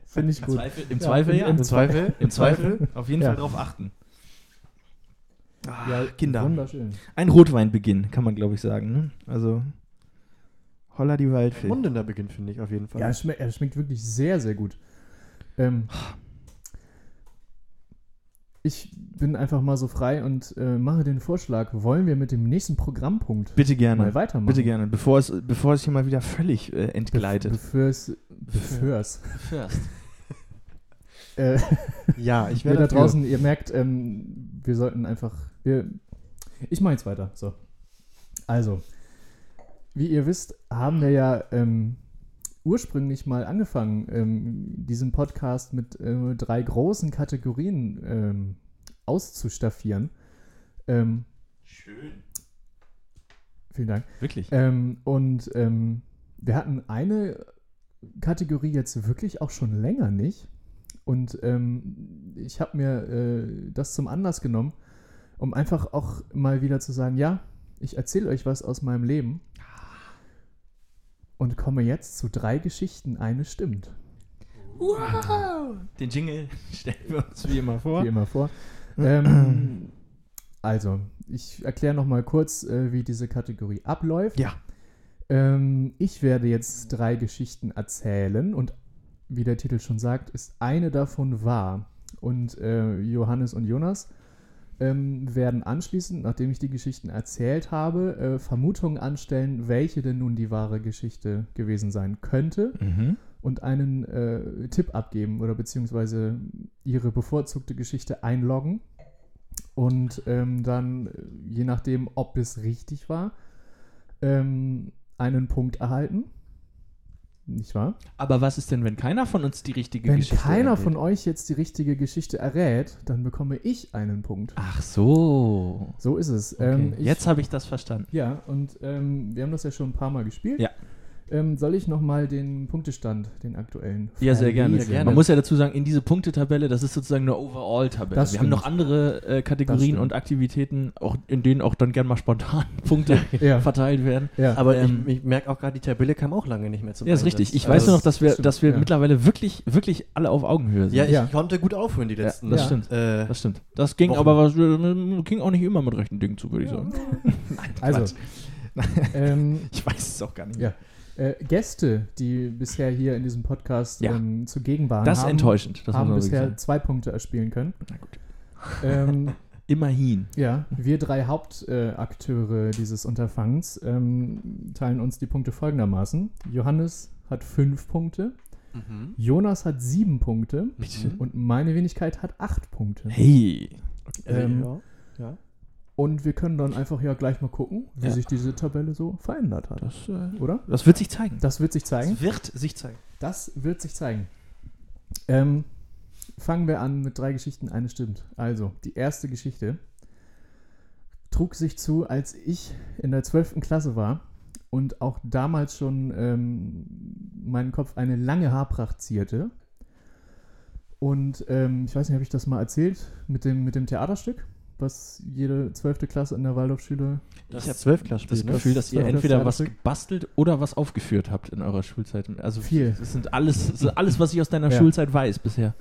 Finde ich Im gut. Zweifel, im Zweifel ja. im Zweifel? Im Zweifel auf jeden Ja. Fall darauf achten. Ah, Ja, Kinder. Wunderschön. Ein Rotweinbeginn, kann man glaube ich sagen. Ne? Also, holla die Waldfee. Mundender Beginn, finde ich auf jeden Fall. Ja, es schmeckt, er schmeckt wirklich sehr, sehr gut. Ähm, ich bin einfach mal so frei und äh, mache den Vorschlag, wollen wir mit dem nächsten Programmpunkt Bitte gerne. mal weitermachen? Bitte gerne. Bevor es, bevor es hier mal wieder völlig äh, entgleitet. Bevor es, bevor es Ja, ich wäre da draußen, ihr merkt, ähm, wir sollten einfach, wir, ich mache jetzt weiter, so. Also, wie ihr wisst, haben wir ja ähm, ursprünglich mal angefangen, ähm, diesen Podcast mit äh, drei großen Kategorien ähm, auszustaffieren. Ähm, Schön. vielen Dank. Wirklich. Ähm, und ähm, wir hatten eine Kategorie jetzt wirklich auch schon länger nicht. Und ähm, ich habe mir äh, das zum Anlass genommen, um einfach auch mal wieder zu sagen, ja, ich erzähle euch was aus meinem Leben und komme jetzt zu drei Geschichten, eine stimmt, Wow. Den Jingle stellen wir uns wie immer vor. wie immer vor. Ähm, also, ich erkläre noch mal kurz, äh, wie diese Kategorie abläuft. Ja. Ähm, ich werde jetzt drei Geschichten erzählen und wie der Titel schon sagt, ist eine davon wahr. Und äh, Johannes und Jonas ähm, werden anschließend, nachdem ich die Geschichten erzählt habe, äh, Vermutungen anstellen, welche denn nun die wahre Geschichte gewesen sein könnte Mhm. und einen äh, Tipp abgeben oder beziehungsweise ihre bevorzugte Geschichte einloggen und ähm, dann, äh, je nachdem, ob es richtig war, ähm, einen Punkt erhalten. Nicht wahr? Aber was ist denn, wenn keiner von uns die richtige Wenn Geschichte keiner errät? von euch jetzt die richtige Geschichte errät, dann bekomme ich einen Punkt. Ach so. So ist es. Okay. Ähm, ich, Jetzt habe ich das verstanden. Ja, und ähm, wir haben das ja schon ein paar Mal gespielt. Ja. Ähm, soll ich nochmal den Punktestand, den aktuellen? Ja, sehr gerne. Ja, gerne. Man muss ja dazu sagen, in diese Punktetabelle, das ist sozusagen eine Overall-Tabelle. Wir haben stimmt. noch andere äh, Kategorien und Aktivitäten, auch, in denen auch dann gerne mal spontan Punkte Ja, verteilt werden. ja. Aber Ähm, ich, ich merke auch gerade, die Tabelle kam auch lange nicht mehr zum Ja, ist richtig. Ich Also weiß nur noch, dass wir, stimmt, dass wir ja. mittlerweile wirklich, wirklich alle auf Augenhöhe sind. Ja, ich Ja. konnte gut aufhören die Ja, letzten. das Ja. stimmt. Äh, Das stimmt. Das ging Wochen. aber was, äh, ging auch nicht immer mit rechten Dingen zu, würde ich sagen. Nein, Also, ähm, ich weiß es auch gar nicht. Ja. Äh, Gäste, die bisher hier in diesem Podcast Ja. ähm, zugegen waren, Das ist haben, enttäuschend. Das haben bisher sagen. zwei Punkte erspielen können. Na gut. Ähm, Immerhin. ja, wir drei Hauptakteure äh, dieses Unterfangens ähm, teilen uns die Punkte folgendermaßen. Johannes hat fünf Punkte, mhm. Jonas hat sieben Punkte Bitte. und meine Wenigkeit hat acht Punkte. Hey. Ähm, ja. ja. Und wir können dann einfach ja gleich mal gucken, wie Ja. sich diese Tabelle so verändert hat. Das, äh, Oder? das wird sich zeigen. Das wird sich zeigen. Das wird sich zeigen. Das wird sich zeigen. Ähm, fangen wir an mit drei Geschichten, eine stimmt. Also, die erste Geschichte trug sich zu, als ich in der 12. Klasse war und auch damals schon ähm, meinen Kopf eine lange Haarpracht zierte. Und ähm, ich weiß nicht, habe ich das mal erzählt mit dem, mit dem Theaterstück, was jede 12. Klasse in der Waldorfschule Das ist ja Zwölfklasse Das ne? Gefühl, dass ihr das entweder was gebastelt oder was aufgeführt habt in eurer Schulzeit. Also Viel. Das sind alles, das ist alles, was ich aus deiner Ja. Schulzeit weiß bisher.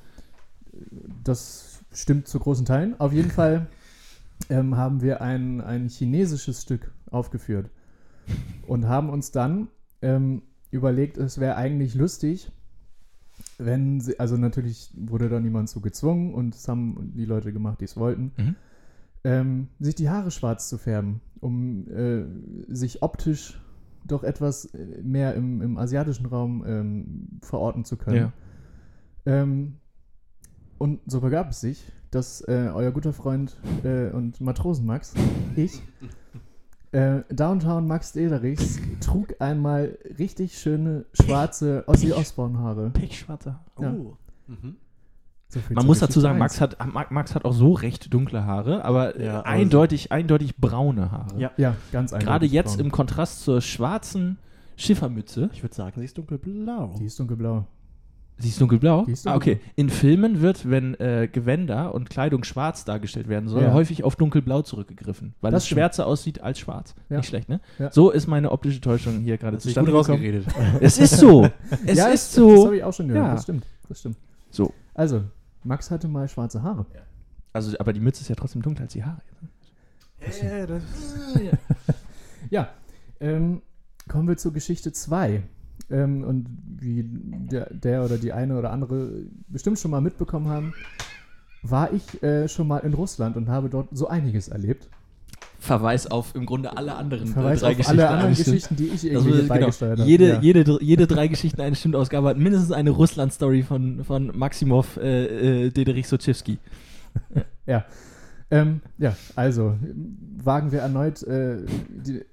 Das stimmt zu großen Teilen. Auf jeden Fall ähm, haben wir ein, ein chinesisches Stück aufgeführt und haben uns dann ähm, überlegt, es wäre eigentlich lustig, wenn sie, also natürlich wurde da niemand zu gezwungen und es haben die Leute gemacht, die es wollten. Mhm. Ähm, sich die Haare schwarz zu färben, um äh, sich optisch doch etwas äh, mehr im, im asiatischen Raum ähm, verorten zu können. Ja. Ähm, und so begab es sich, dass äh, euer guter Freund äh, und Matrosen-Max, ich, äh, Downtown Max Dederichs trug einmal richtig schöne schwarze Ossi Osborn-Haare. Pechschwarzer. Ja. Oh. Mhm. So Man muss dazu sagen. Max hat, Ma- Max hat auch so recht dunkle Haare, aber Ja, aber eindeutig, eindeutig braune Haare. Ja. Ja, ganz eindeutig. Gerade jetzt braun. im Kontrast zur schwarzen Schiffermütze. Ich würde sagen, sie ist dunkelblau. Die ist dunkelblau. Sie ist dunkelblau? Die ist Ah, okay. In Filmen wird, wenn äh, Gewänder und Kleidung schwarz dargestellt werden soll, Ja. häufig auf dunkelblau zurückgegriffen, weil Das es schwärzer aussieht als schwarz. Ja. Nicht schlecht, ne? Ja. So ist meine optische Täuschung hier gerade zustande rausgeredet. Es ist so. Es ja, ist Das so. habe ich auch schon gehört. Ja. Das stimmt. Das stimmt. So. Also, Max hatte mal schwarze Haare. Also, aber die Mütze ist ja trotzdem dunkler als die Haare. Ja, das Ja, ähm, kommen wir zur Geschichte 2. Ähm, und wie der, der oder die eine oder andere bestimmt schon mal mitbekommen haben, war ich äh, schon mal in Russland und habe dort so einiges erlebt. Verweis auf im Grunde alle anderen Verweis drei auf Geschichten. alle anderen. Geschichten, die ich Also, irgendwie hier genau, beigesteuert habe. jede, ja. jede, jede drei Geschichten eine Stimmausgabe hat mindestens eine Russland-Story von, von Maximov äh, äh, Dederich Sochewski. Ähm, ja, also wagen wir erneut äh, die,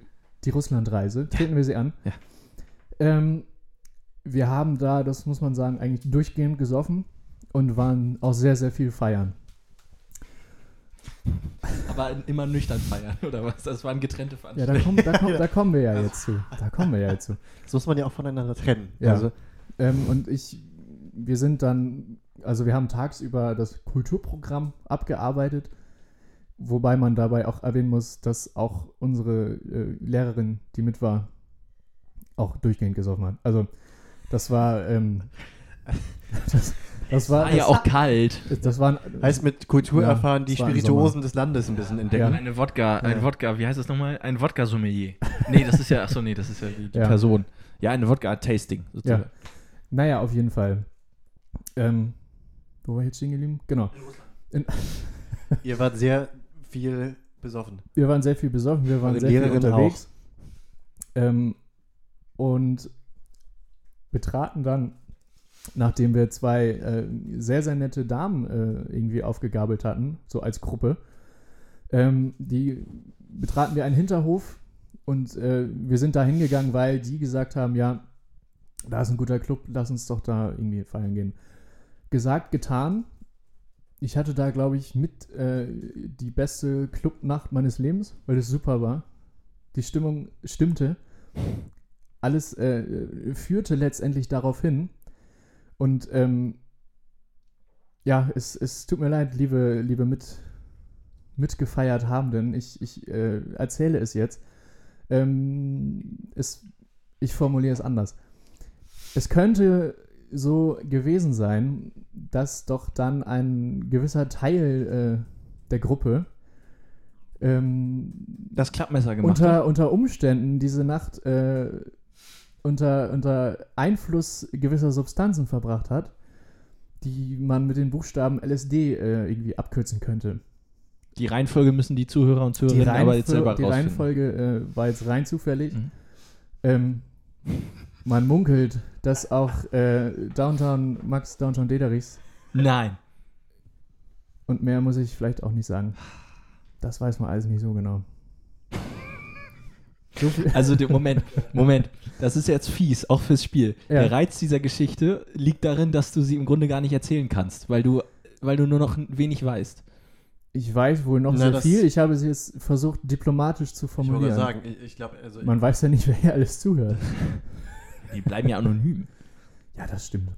die Russlandreise. Treten wir sie an. Ja. Ähm, wir haben da, das muss man sagen, eigentlich durchgehend gesoffen und waren auch sehr, sehr viel feiern. Aber immer nüchtern feiern, oder was? Das waren getrennte Ja, da, kommen, da, kommen, da kommen wir ja jetzt zu. Da kommen wir ja jetzt zu. Das muss man ja auch voneinander trennen. Ja. Also, Ähm, und ich, wir sind dann, also wir haben tagsüber das Kulturprogramm abgearbeitet, wobei man dabei auch erwähnen muss, dass auch unsere äh, Lehrerin, die mit war, auch durchgehend gesoffen hat. Also das war, ähm, das, das war, War ja das, auch kalt. das waren, heißt mit Kultur Ja, erfahren, die Spirituosen des Landes ein bisschen entdecken. Ja. Eine Wodka, ein Ja. Wodka, wie heißt das nochmal? Ein Wodka-Sommelier. Nee, das ist ja, achso, nee, das ist ja die, die Ja. Person. Ja, eine Wodka-Tasting sozusagen. naja, auf jeden Fall. Ähm, wo war ich jetzt stehen geblieben? Genau. Ihr wart sehr viel besoffen. Wir waren sehr viel besoffen, wir waren Eure sehr viel Lehrerin unterwegs. Ähm, und betraten dann, nachdem wir zwei äh, sehr, sehr nette Damen äh, irgendwie aufgegabelt hatten, so als Gruppe, ähm, die betraten wir einen Hinterhof und äh, wir sind da hingegangen, weil die gesagt haben, ja, da ist ein guter Club, lass uns doch da irgendwie feiern gehen. Gesagt, getan. Ich hatte da, glaube ich, mit äh, die beste Clubnacht meines Lebens, weil es super war. Die Stimmung stimmte. Alles äh, führte letztendlich darauf hin. Und ähm, ja, es, es tut mir leid, liebe, liebe mit, mitgefeiert Habenden. Ich, ich äh, erzähle es jetzt. Ähm, es, ich formuliere es anders. Es könnte so gewesen sein, dass doch dann ein gewisser Teil äh, der Gruppe ähm, Das Klappmesser gemacht. hat. unter, unter Umständen diese Nacht äh, unter, unter Einfluss gewisser Substanzen verbracht hat, die man mit den Buchstaben LSD äh, irgendwie abkürzen könnte. Die Reihenfolge müssen die Zuhörer und Zuhörerinnen aber jetzt selber die rausfinden. Reihenfolge äh, war jetzt rein zufällig. Mhm. Ähm, man munkelt, dass auch äh, Downtown Max Downtown Dederichs Nein. und mehr muss ich vielleicht auch nicht sagen. Das weiß man alles nicht so genau. Also, der Moment, Moment. Das ist jetzt fies, auch fürs Spiel. Ja. Der Reiz dieser Geschichte liegt darin, dass du sie im Grunde gar nicht erzählen kannst, weil du, weil du nur noch wenig weißt. ich weiß wohl noch Na, sehr viel. Ich habe sie jetzt versucht, diplomatisch zu Ich formulieren. sagen, ich, ich glaube, also Man weiß ja nicht, wer hier alles zuhört. Die bleiben ja anonym. Ja, das stimmt.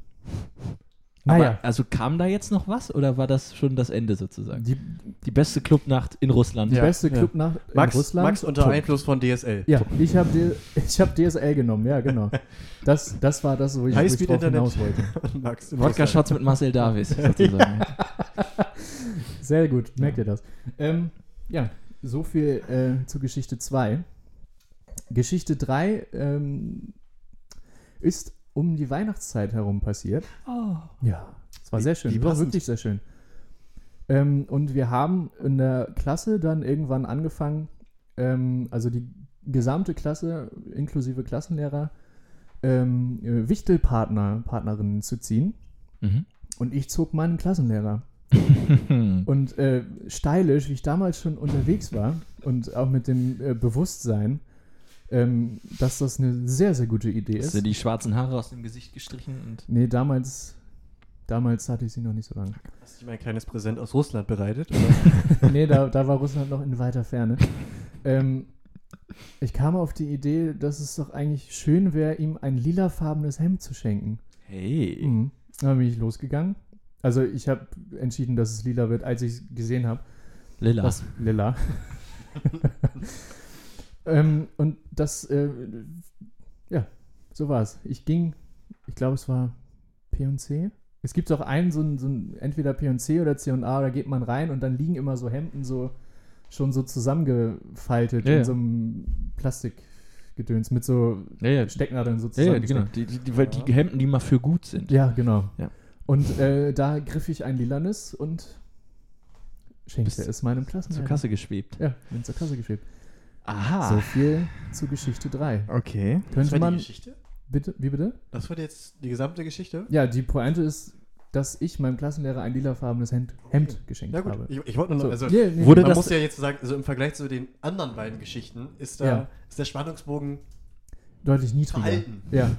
Aber, Naja, also kam da jetzt noch was oder war das schon das Ende sozusagen? die, Die beste Clubnacht in Russland. die Ja, beste ja. Clubnacht Max, in Russland. Max unter Punkt. Einfluss von DSL. Ja, ich habe ich hab DSL genommen, ja, genau. Das, das war das, wo ich, wo ich drauf Internet. hinaus wollte. Max Wodka-Shots mit Marcel Davis sozusagen. Sehr gut, merkt ihr das. Ähm, ja, so viel äh, zu Geschichte 2. Geschichte 3 ähm, ist um die Weihnachtszeit herum passiert. Oh. Ja, es war Wie- sehr schön. Es war wirklich sehr schön. Ähm, und wir haben in der Klasse dann irgendwann angefangen, ähm, also die gesamte Klasse inklusive Klassenlehrer, ähm, äh, Wichtelpartner, Partnerinnen zu ziehen. Mhm. Und ich zog meinen Klassenlehrer. Und äh, stylisch, wie ich damals schon unterwegs war und auch mit dem äh, Bewusstsein, ähm, dass das eine sehr, sehr gute Idee Hast ist. du die schwarzen Haare aus dem Gesicht gestrichen und Nee, damals, damals hatte ich sie noch nicht so lange. Hast du mir ein kleines Präsent aus Russland bereitet? nee, da, da war Russland noch in weiter Ferne. Ähm, ich kam auf die Idee, dass es doch eigentlich schön wäre, ihm ein lilafarbenes Hemd zu schenken. hey. Mhm. Dann bin ich losgegangen. Also ich habe entschieden, dass es lila wird, als ich es gesehen habe. Lila. Das lila. ähm, und das, äh, ja, so war es. Ich ging, ich glaube, es war P&C. Es gibt auch einen, so ein, so ein entweder P&C oder C&A, da geht man rein und dann liegen immer so Hemden so schon so zusammengefaltet Ja, in so einem Plastikgedöns mit so ja, ja. Stecknadeln so Ja, ja, zusammen. genau. Die, die, die, weil die Hemden, die mal für gut sind. Ja, genau. Und äh, da griff ich ein lilanes und schenkte es meinem Zur Klassenlehrer. Kasse geschwebt. Ja, bin zur Kasse geschwebt. Aha. So viel zu Geschichte 3. Okay. Das Könnte war man. die Geschichte? Bitte, wie bitte? Das war jetzt die gesamte Geschichte? Ja, die Pointe ist, dass ich meinem Klassenlehrer ein lilafarbenes Hemd, Hemd geschenkt Ja gut, habe. ich, ich wollte nur noch, So. also Nee, nee, Wurde man das- muss ja jetzt sagen, also im Vergleich zu den anderen beiden Geschichten ist da Ja. ist der Spannungsbogen deutlich niedriger. verhalten. Ja.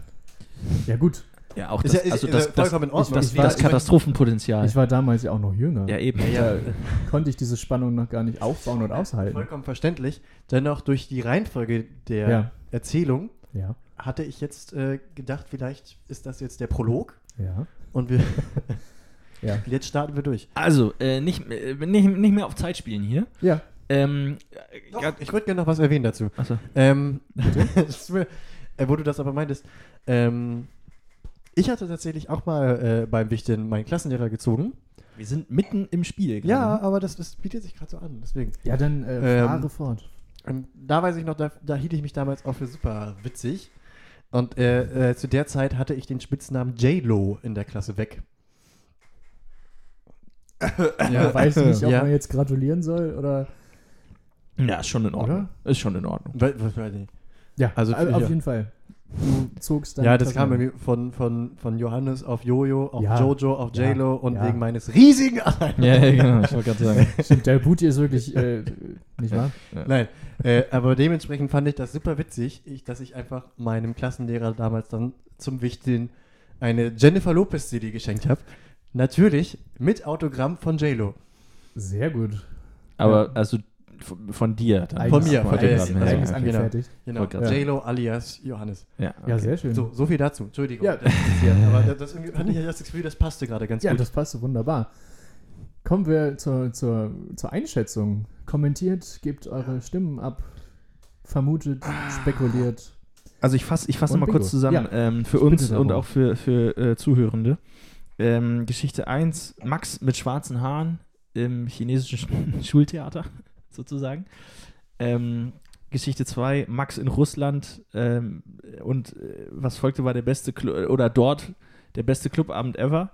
Ja, gut. Ja, auch Ist das, ja- ist- also ist das, ja das, vollkommen in Ordnung. das, das war- Katastrophenpotenzial. Ich war damals ja auch noch jünger. ja, eben. Ja, Da konnte ich diese Spannung noch gar nicht aufbauen und aushalten. Vollkommen verständlich. Dennoch durch die Reihenfolge der Ja. Erzählung Ja. hatte ich jetzt äh, gedacht, vielleicht ist das jetzt der Prolog Ja. und wir Ja. jetzt starten wir durch. Also, äh, nicht, äh, nicht, nicht mehr auf Zeit spielen hier. Ja. Ähm, Doch, ja, ich würde gerne noch was erwähnen dazu. achso. Ähm, das ist äh, wo du das aber meintest. Ähm, ich hatte tatsächlich auch mal äh, beim Wichteln meinen Klassenlehrer gezogen. Wir sind mitten im Spiel. gerade. Ja, aber das, das bietet sich gerade so an. Deswegen. Ja, dann äh, Ähm, fahre fort. Und da weiß ich noch, da, da hielt ich mich damals auch für super witzig. Und äh, äh, zu der Zeit hatte ich den Spitznamen J-Lo in der Klasse weg. Ja, weiß nicht, ob Ja. man jetzt gratulieren soll oder. Ja, ist schon in Ordnung. Ist schon in Ordnung. Weil- was weiß ich. Ja, Also, also, auf ja. jeden Fall. Du zogst dann. Ja, das kam bei mir von, von, von Johannes auf Jojo, auf Ja. Jojo, auf Ja. J-Lo und Ja. wegen meines riesigen Allein. Ja, ja, genau. Ich wollte gerade sagen. Stimmt, der Booty ist wirklich. Äh, nicht wahr? Nein, äh, aber dementsprechend fand ich das super witzig, ich, dass ich einfach meinem Klassenlehrer damals dann zum Wichteln eine Jennifer Lopez CD geschenkt habe. Natürlich mit Autogramm von J-Lo. Sehr gut. Aber, Ja. also von, von dir. Dann. Von mir, von eigens- ja, ja, angefertigt. Genau, grad J-Lo alias Johannes. Ja, Ja, okay. sehr schön. So, so viel dazu. Entschuldigung. Ja. Das ist ja, aber das, das irgendwie hatte ich ja das Gefühl, das passte gerade ganz Ja, gut. das passt wunderbar. Kommen wir zur, zur, zur Einschätzung. Kommentiert, gebt eure Stimmen ab, vermutet, spekuliert. Also ich fasse ich fass nochmal kurz zusammen Ja. ähm, für Ich uns und auch für, für äh, Zuhörende. Ähm, Geschichte 1, Max mit schwarzen Haaren im chinesischen Schultheater sozusagen. Ähm, Geschichte 2, Max in Russland ähm, und äh, was folgte war der beste Clu oder dort der beste Clubabend ever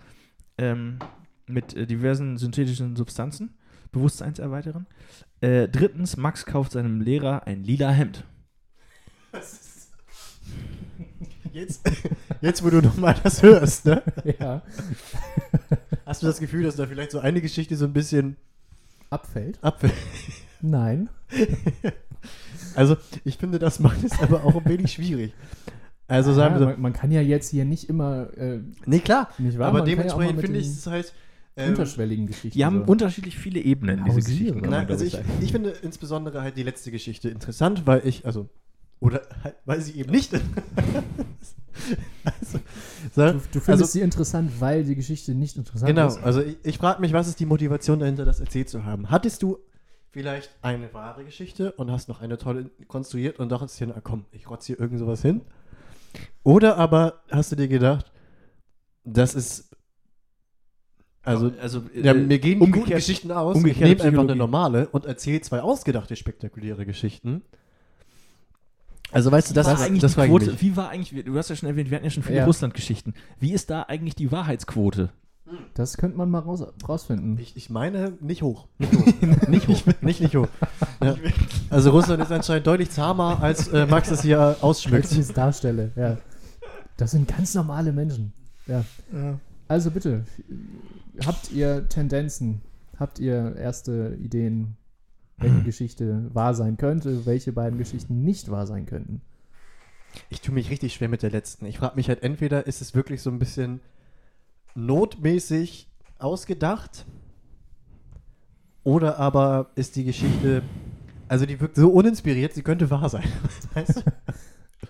ähm, mit äh, diversen synthetischen Substanzen, Bewusstseinserweiterern. Äh, drittens, Max kauft seinem Lehrer ein lila Hemd. Jetzt, jetzt, wo du nochmal das hörst, ne? ja. hast du das Gefühl, dass da vielleicht so eine Geschichte so ein bisschen Abfällt? abfällt? Nein. Also, ich finde, das macht es aber auch ein wenig schwierig. Also sagen ja, wir so, man, man kann ja jetzt hier nicht immer, äh, nee, klar, nicht wahr? aber Man ja dementsprechend mit finde ich es halt. ähm, unterschwelligen Geschichten. Die haben so. unterschiedlich viele Ebenen, diese Hausieren. Geschichten. Nein, also ich, ich, sagen. finde insbesondere halt die letzte Geschichte interessant, weil ich, also, oder halt, weil sie eben nicht. also, so, Du, du findest also, sie interessant, weil die Geschichte nicht interessant genau, ist. also ich, ich frage mich, was ist die Motivation dahinter, das erzählt zu haben? Hattest du vielleicht eine wahre Geschichte und hast noch eine tolle konstruiert und dachtest dir, na komm, ich rotze hier irgend sowas hin? Oder aber hast du dir gedacht, das ist. Also, also ja, äh, mir gehen die guten Geschichten aus. ich nehme einfach eine normale und erzähle zwei ausgedachte spektakuläre Geschichten. Also weißt du, das, war ist eigentlich das ich Quote, mich. wie war eigentlich, du hast ja schon erwähnt, wir hatten ja schon viele Ja. Russland-Geschichten. Wie ist da eigentlich die Wahrheitsquote Das könnte man mal raus, rausfinden. Ich, ich meine, nicht hoch. Nicht hoch. nicht hoch. Nicht, nicht hoch. Ja. Also Russland ist anscheinend deutlich zahmer, als äh, Max es hier Als ausschmückt. ich es darstelle, ja. Das sind ganz normale Menschen. Ja. Also bitte, habt ihr Tendenzen? Habt ihr erste Ideen, welche Geschichte wahr sein könnte, welche beiden Geschichten nicht wahr sein könnten? Ich tue mich richtig schwer mit der letzten. Ich frage mich halt, entweder ist es wirklich so ein bisschen notmäßig ausgedacht oder aber ist die Geschichte, also die wirkt so uninspiriert, sie könnte wahr sein. Weißt du?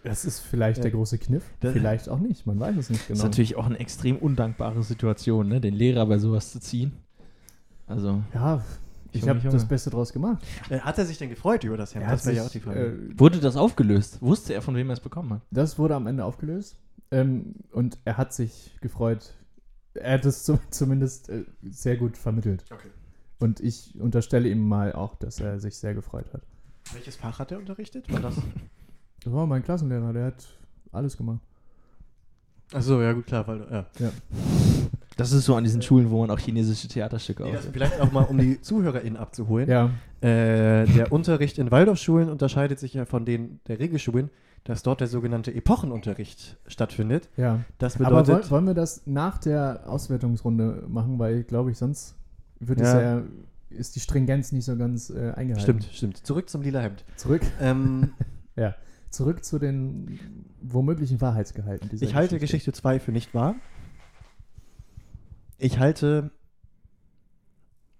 Das ist vielleicht Ja. der große Kniff, Das- vielleicht auch nicht, man weiß es nicht Das genau. ist natürlich auch eine extrem undankbare Situation, ne? den Lehrer bei sowas zu ziehen. Also, ja, ich habe das Beste draus gemacht. Äh, Hat er sich denn gefreut über das Hemd? Das wäre ja auch die Frage. äh, wurde das aufgelöst? Wusste er, von wem er es bekommen hat? Das wurde am Ende aufgelöst. Ähm, und er hat sich gefreut. Er hat es zu, zumindest äh, sehr gut vermittelt. Okay. Und ich unterstelle ihm mal auch, dass er sich sehr gefreut hat. Welches Fach hat er unterrichtet? War das? Das war mein Klassenlehrer, der hat alles gemacht. Achso, ja gut, klar, weil du- ja. Das ist so an diesen Schulen, wo man auch chinesische Theaterstücke Nee, aufführt. vielleicht auch mal, um die ZuhörerInnen abzuholen. Ja, Äh, der Unterricht in Waldorfschulen unterscheidet sich ja von den der Regelschulen, dass dort der sogenannte Epochenunterricht stattfindet. ja. Das Aber bedeutet, woll, wollen wir das nach der Auswertungsrunde machen, weil, glaube ich, sonst wird es Ja. ja, ist die Stringenz nicht so ganz äh, eingehalten. stimmt, stimmt. Zurück zum lila Hemd. Zurück, Ähm, zurück zu den womöglichen Wahrheitsgehalten dieser ich halte Geschichte 2 für nicht wahr. Ich halte,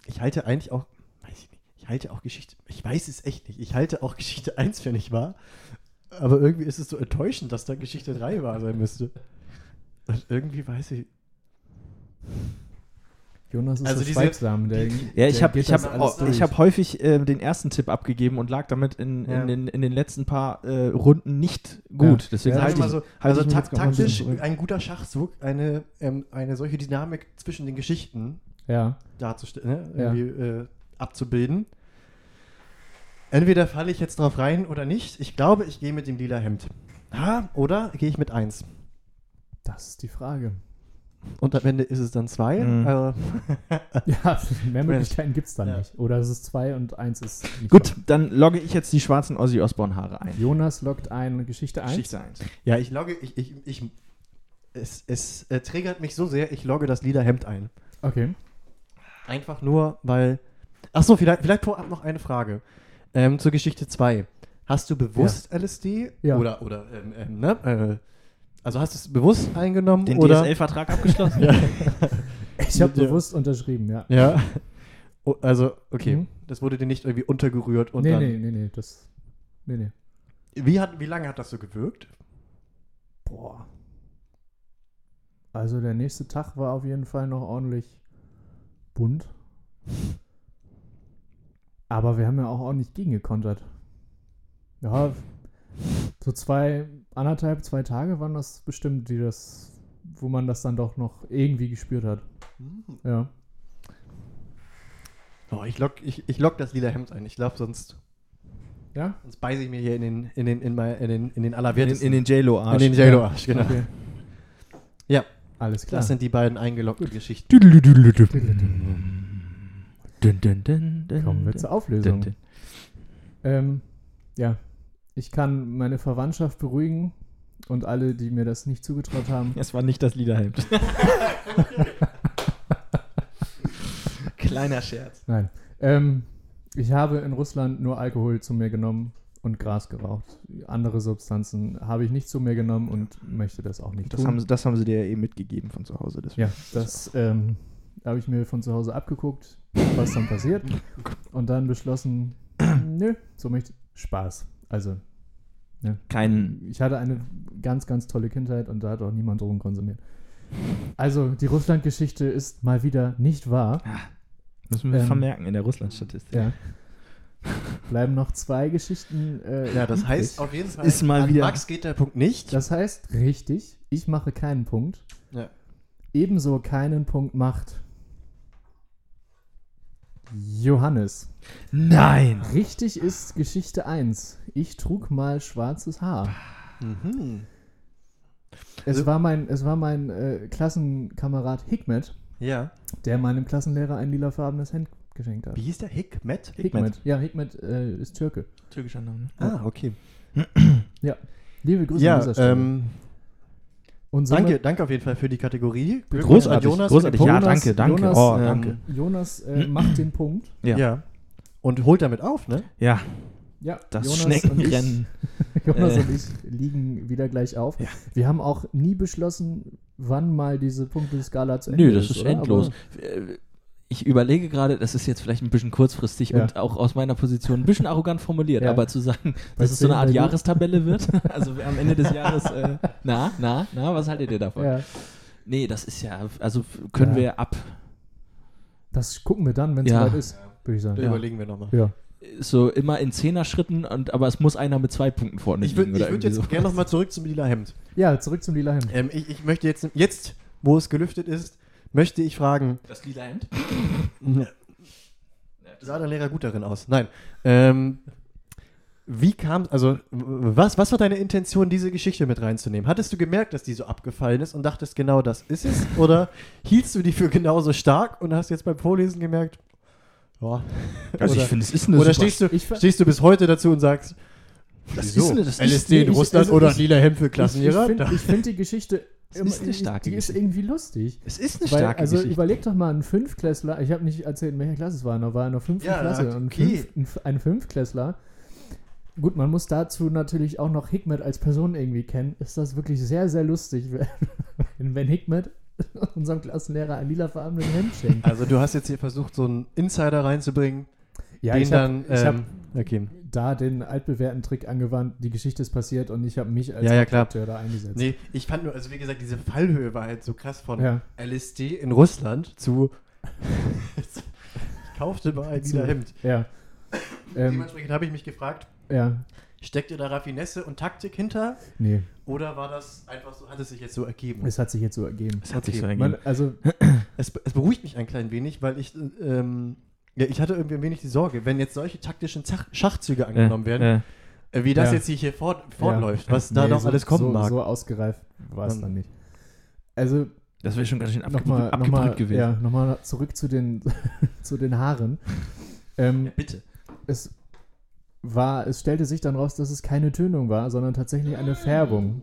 ich halte eigentlich auch, weiß ich nicht, ich halte auch Geschichte, ich weiß es echt nicht, ich halte auch Geschichte 1 für nicht wahr, aber irgendwie ist es so enttäuschend, dass da Geschichte 3 wahr sein müsste. Und irgendwie weiß ich, Jonas ist Also so diese- schweigsam. Der, Ja, ich habe hab, oh, hab häufig äh, den ersten Tipp abgegeben und lag damit in, Ja. in, den, in den letzten paar äh, Runden nicht gut. Ja. Deswegen Ja, halte Sag ich, mal so, halte also ich ta taktisch ein guter Schachzug, eine, ähm, eine solche Dynamik zwischen den Geschichten Ja, darzustellen, ne? Äh, abzubilden. Entweder falle ich jetzt drauf rein oder nicht. Ich glaube, ich gehe mit dem lila Hemd. Ha, oder gehe ich mit 1? das ist die Frage. Und am Ende ist es dann 2. Mhm. Also, Ja, mehr Möglichkeiten gibt es dann Ja. nicht. Oder es ist zwei und eins ist nicht Gut, dann logge ich jetzt die schwarzen Ozzy Osbourne Haare ein. Jonas lockt ein Geschichte 1. Geschichte 1. ja, ich logge, ich, ich, ich, es, es äh, triggert mich so sehr, ich logge das lila Hemd ein. Okay. Einfach nur, weil. Achso, vielleicht, vielleicht vorab noch eine Frage. Ähm, zur Geschichte 2. Hast du bewusst LSD? Ja. Oder, oder, ähm, ähm, ne? Äh, also hast du es bewusst eingenommen? Den oder? DSL-Vertrag abgeschlossen? Ja. Ich habe Ja. bewusst unterschrieben, ja. ja. Oh, also, okay. Mhm. Das wurde dir nicht irgendwie untergerührt und nee, dann. nee, nee, nee, das. Nee, nee. Wie, hat, wie lange hat das so gewirkt? Boah. Also der nächste Tag war auf jeden Fall noch ordentlich bunt. Aber wir haben ja auch ordentlich gegengekontert. Ja, so zwei, anderthalb, zwei Tage waren das bestimmt, die das, wo man das dann doch noch irgendwie gespürt hat. Ja. Oh, ich log, ich, ich log das lila Hemd ein. Ich glaube, sonst, Ja? sonst beiße ich mir hier in den, in den, in mein, in den, in den In, den- allerwertesten. in den JLo-Arsch. in den J-Lo-Arsch, genau. Okay. Ja. Alles klar. Das sind die beiden eingeloggten Geschichten. Dun, dun, dun, dun, Kommen wir dun, zur Auflösung. dun. Ähm, ja, ich kann meine Verwandtschaft beruhigen und alle, die mir das nicht zugetraut haben. Es war nicht das Liederhemd. Kleiner Scherz. Nein. Ähm, ich habe in Russland nur Alkohol zu mir genommen und Gras geraucht. Andere Substanzen habe ich nicht zu mir genommen und möchte das auch nicht Das tun. haben, sie- das haben sie dir ja eben mitgegeben von zu Hause. deswegen. ja, das ähm, habe ich mir von zu Hause abgeguckt, was dann passiert. Und dann beschlossen, nö, so möchte ich Spaß. Also, Kein. ich hatte eine ganz, ganz tolle Kindheit und da hat auch niemand Drogen konsumiert. Also, die Russland-Geschichte ist mal wieder nicht wahr. Müssen wir Ähm, vermerken in der Russland-Statistik. Ja. Bleiben noch zwei Geschichten. Äh, Ja, das übrig. heißt auf jeden Fall, Ist mal an wieder- Max geht der Punkt nicht. Das heißt, richtig, ich mache keinen Punkt. Ja. Ebenso keinen Punkt macht Johannes. Nein! Richtig ist Geschichte 1. Ich trug mal schwarzes Haar. Mhm. Es Also- war mein, es war mein äh, Klassenkamerad Hikmet, Ja. der meinem Klassenlehrer ein lilafarbenes Hemd geschenkt hat. Wie hieß der? Hikmet? Hikmet. Ja, Hikmet äh, ist Türke. Türkischer Name. Ah, okay. Liebe Grüße Ja, an dieser Stelle. ähm, danke, danke auf jeden Fall für die Kategorie. Glückwunsch Großartig, an Jonas. großartig. Ja, danke, danke. Jonas, oh, ähm, danke. Jonas äh, macht den Punkt. Ja. Ja. Und holt damit auf, ne? Ja, Ja, das Jonas Schneckenrennen. Und ich, Jonas Äh. und ich liegen wieder gleich auf. Ja. Wir haben auch nie beschlossen, wann mal diese Punkteskala zu Ende Nö, das ist. ist endlos. Aber- Äh, Ich überlege gerade, das ist jetzt vielleicht ein bisschen kurzfristig Ja. und auch aus meiner Position ein bisschen arrogant formuliert, Ja. aber zu sagen, dass es so eine Art? Jahrestabelle wird, also am Ende des Jahres, äh, na, na, na, was haltet ihr davon? Ja, Nee, das ist ja, also können Ja. wir ab, das gucken wir dann, wenn es Ja. soweit ist, würde ich sagen. Da Ja. überlegen wir nochmal. Ja. so immer in Zehner-Schritten, und, aber es muss einer mit zwei Punkten vorne Ich würde liegen ich oder würd jetzt so. gerne nochmal zurück zum lila Hemd. ja, zurück zum lila Hemd. Ähm, ich, ich möchte jetzt, jetzt, wo es gelüftet ist, möchte ich fragen, Das lila Hemd? sah der Lehrer gut darin aus? Nein. Ähm, wie kam, also, was, was war deine Intention, diese Geschichte mit reinzunehmen? Hattest du gemerkt, dass die so abgefallen ist und dachtest, genau das ist es? Oder hieltst du die für genauso stark und hast jetzt beim Vorlesen gemerkt, ja. Also oder, ich finde, es ist eine oder stehst du, Ich stehst du bis heute dazu und sagst, Das wieso? ist eine- das ist- LSD in nee, ich- Russland also oder ich- lila Hemd für Ich, Klassenlehrer? ich finde find die Geschichte, Es ist eine starke die ist irgendwie lustig. Es ist eine Weil, starke also Geschichte. überleg doch mal, ein Fünftklässler, ich habe nicht erzählt, in welcher Klasse es war, da war in der fünften Ja, Klasse. Und okay. fünf, ein, ein Fünftklässler, gut, man muss dazu natürlich auch noch Hikmet als Person irgendwie kennen, ist das wirklich sehr, sehr lustig, wenn, wenn Hikmet unserem Klassenlehrer ein lilafarbenen Hemd schenkt. also du hast jetzt hier versucht, so einen Insider reinzubringen, Ja, den ich habe dann, ich hab ähm, okay. da den altbewährten Trick angewandt, die Geschichte ist passiert und ich habe mich als Ja, ja, klar. Da eingesetzt. Nee, ich fand nur, also wie gesagt, diese Fallhöhe war halt so krass von Ja. LSD in Russland zu ich kaufte mal ein lila Hemd. Ja. Ähm, Dementsprechend habe ich mich gefragt, ja, steckt ihr da Raffinesse und Taktik hinter? nee, Oder war das einfach so, hat es sich jetzt so ergeben? es hat sich jetzt so ergeben. Es hat sich okay. so ergeben. Man, also, Es, es beruhigt mich ein klein wenig, weil ich, ähm, ja, ich hatte irgendwie ein wenig die Sorge, wenn jetzt solche taktischen Zach Schachzüge angenommen werden, wie das Ja. jetzt hier fort, fortläuft, ja. was da Nee, noch so, alles kommen so, mag. So ausgereift war es Ähm, dann nicht. Also, Das wäre schon ganz schön abgebrüht mal, gewesen. ja, nochmal zurück zu den, zu den Haaren. Ähm, Bitte. es war, es stellte sich dann raus, dass es keine Tönung war, sondern tatsächlich eine Färbung.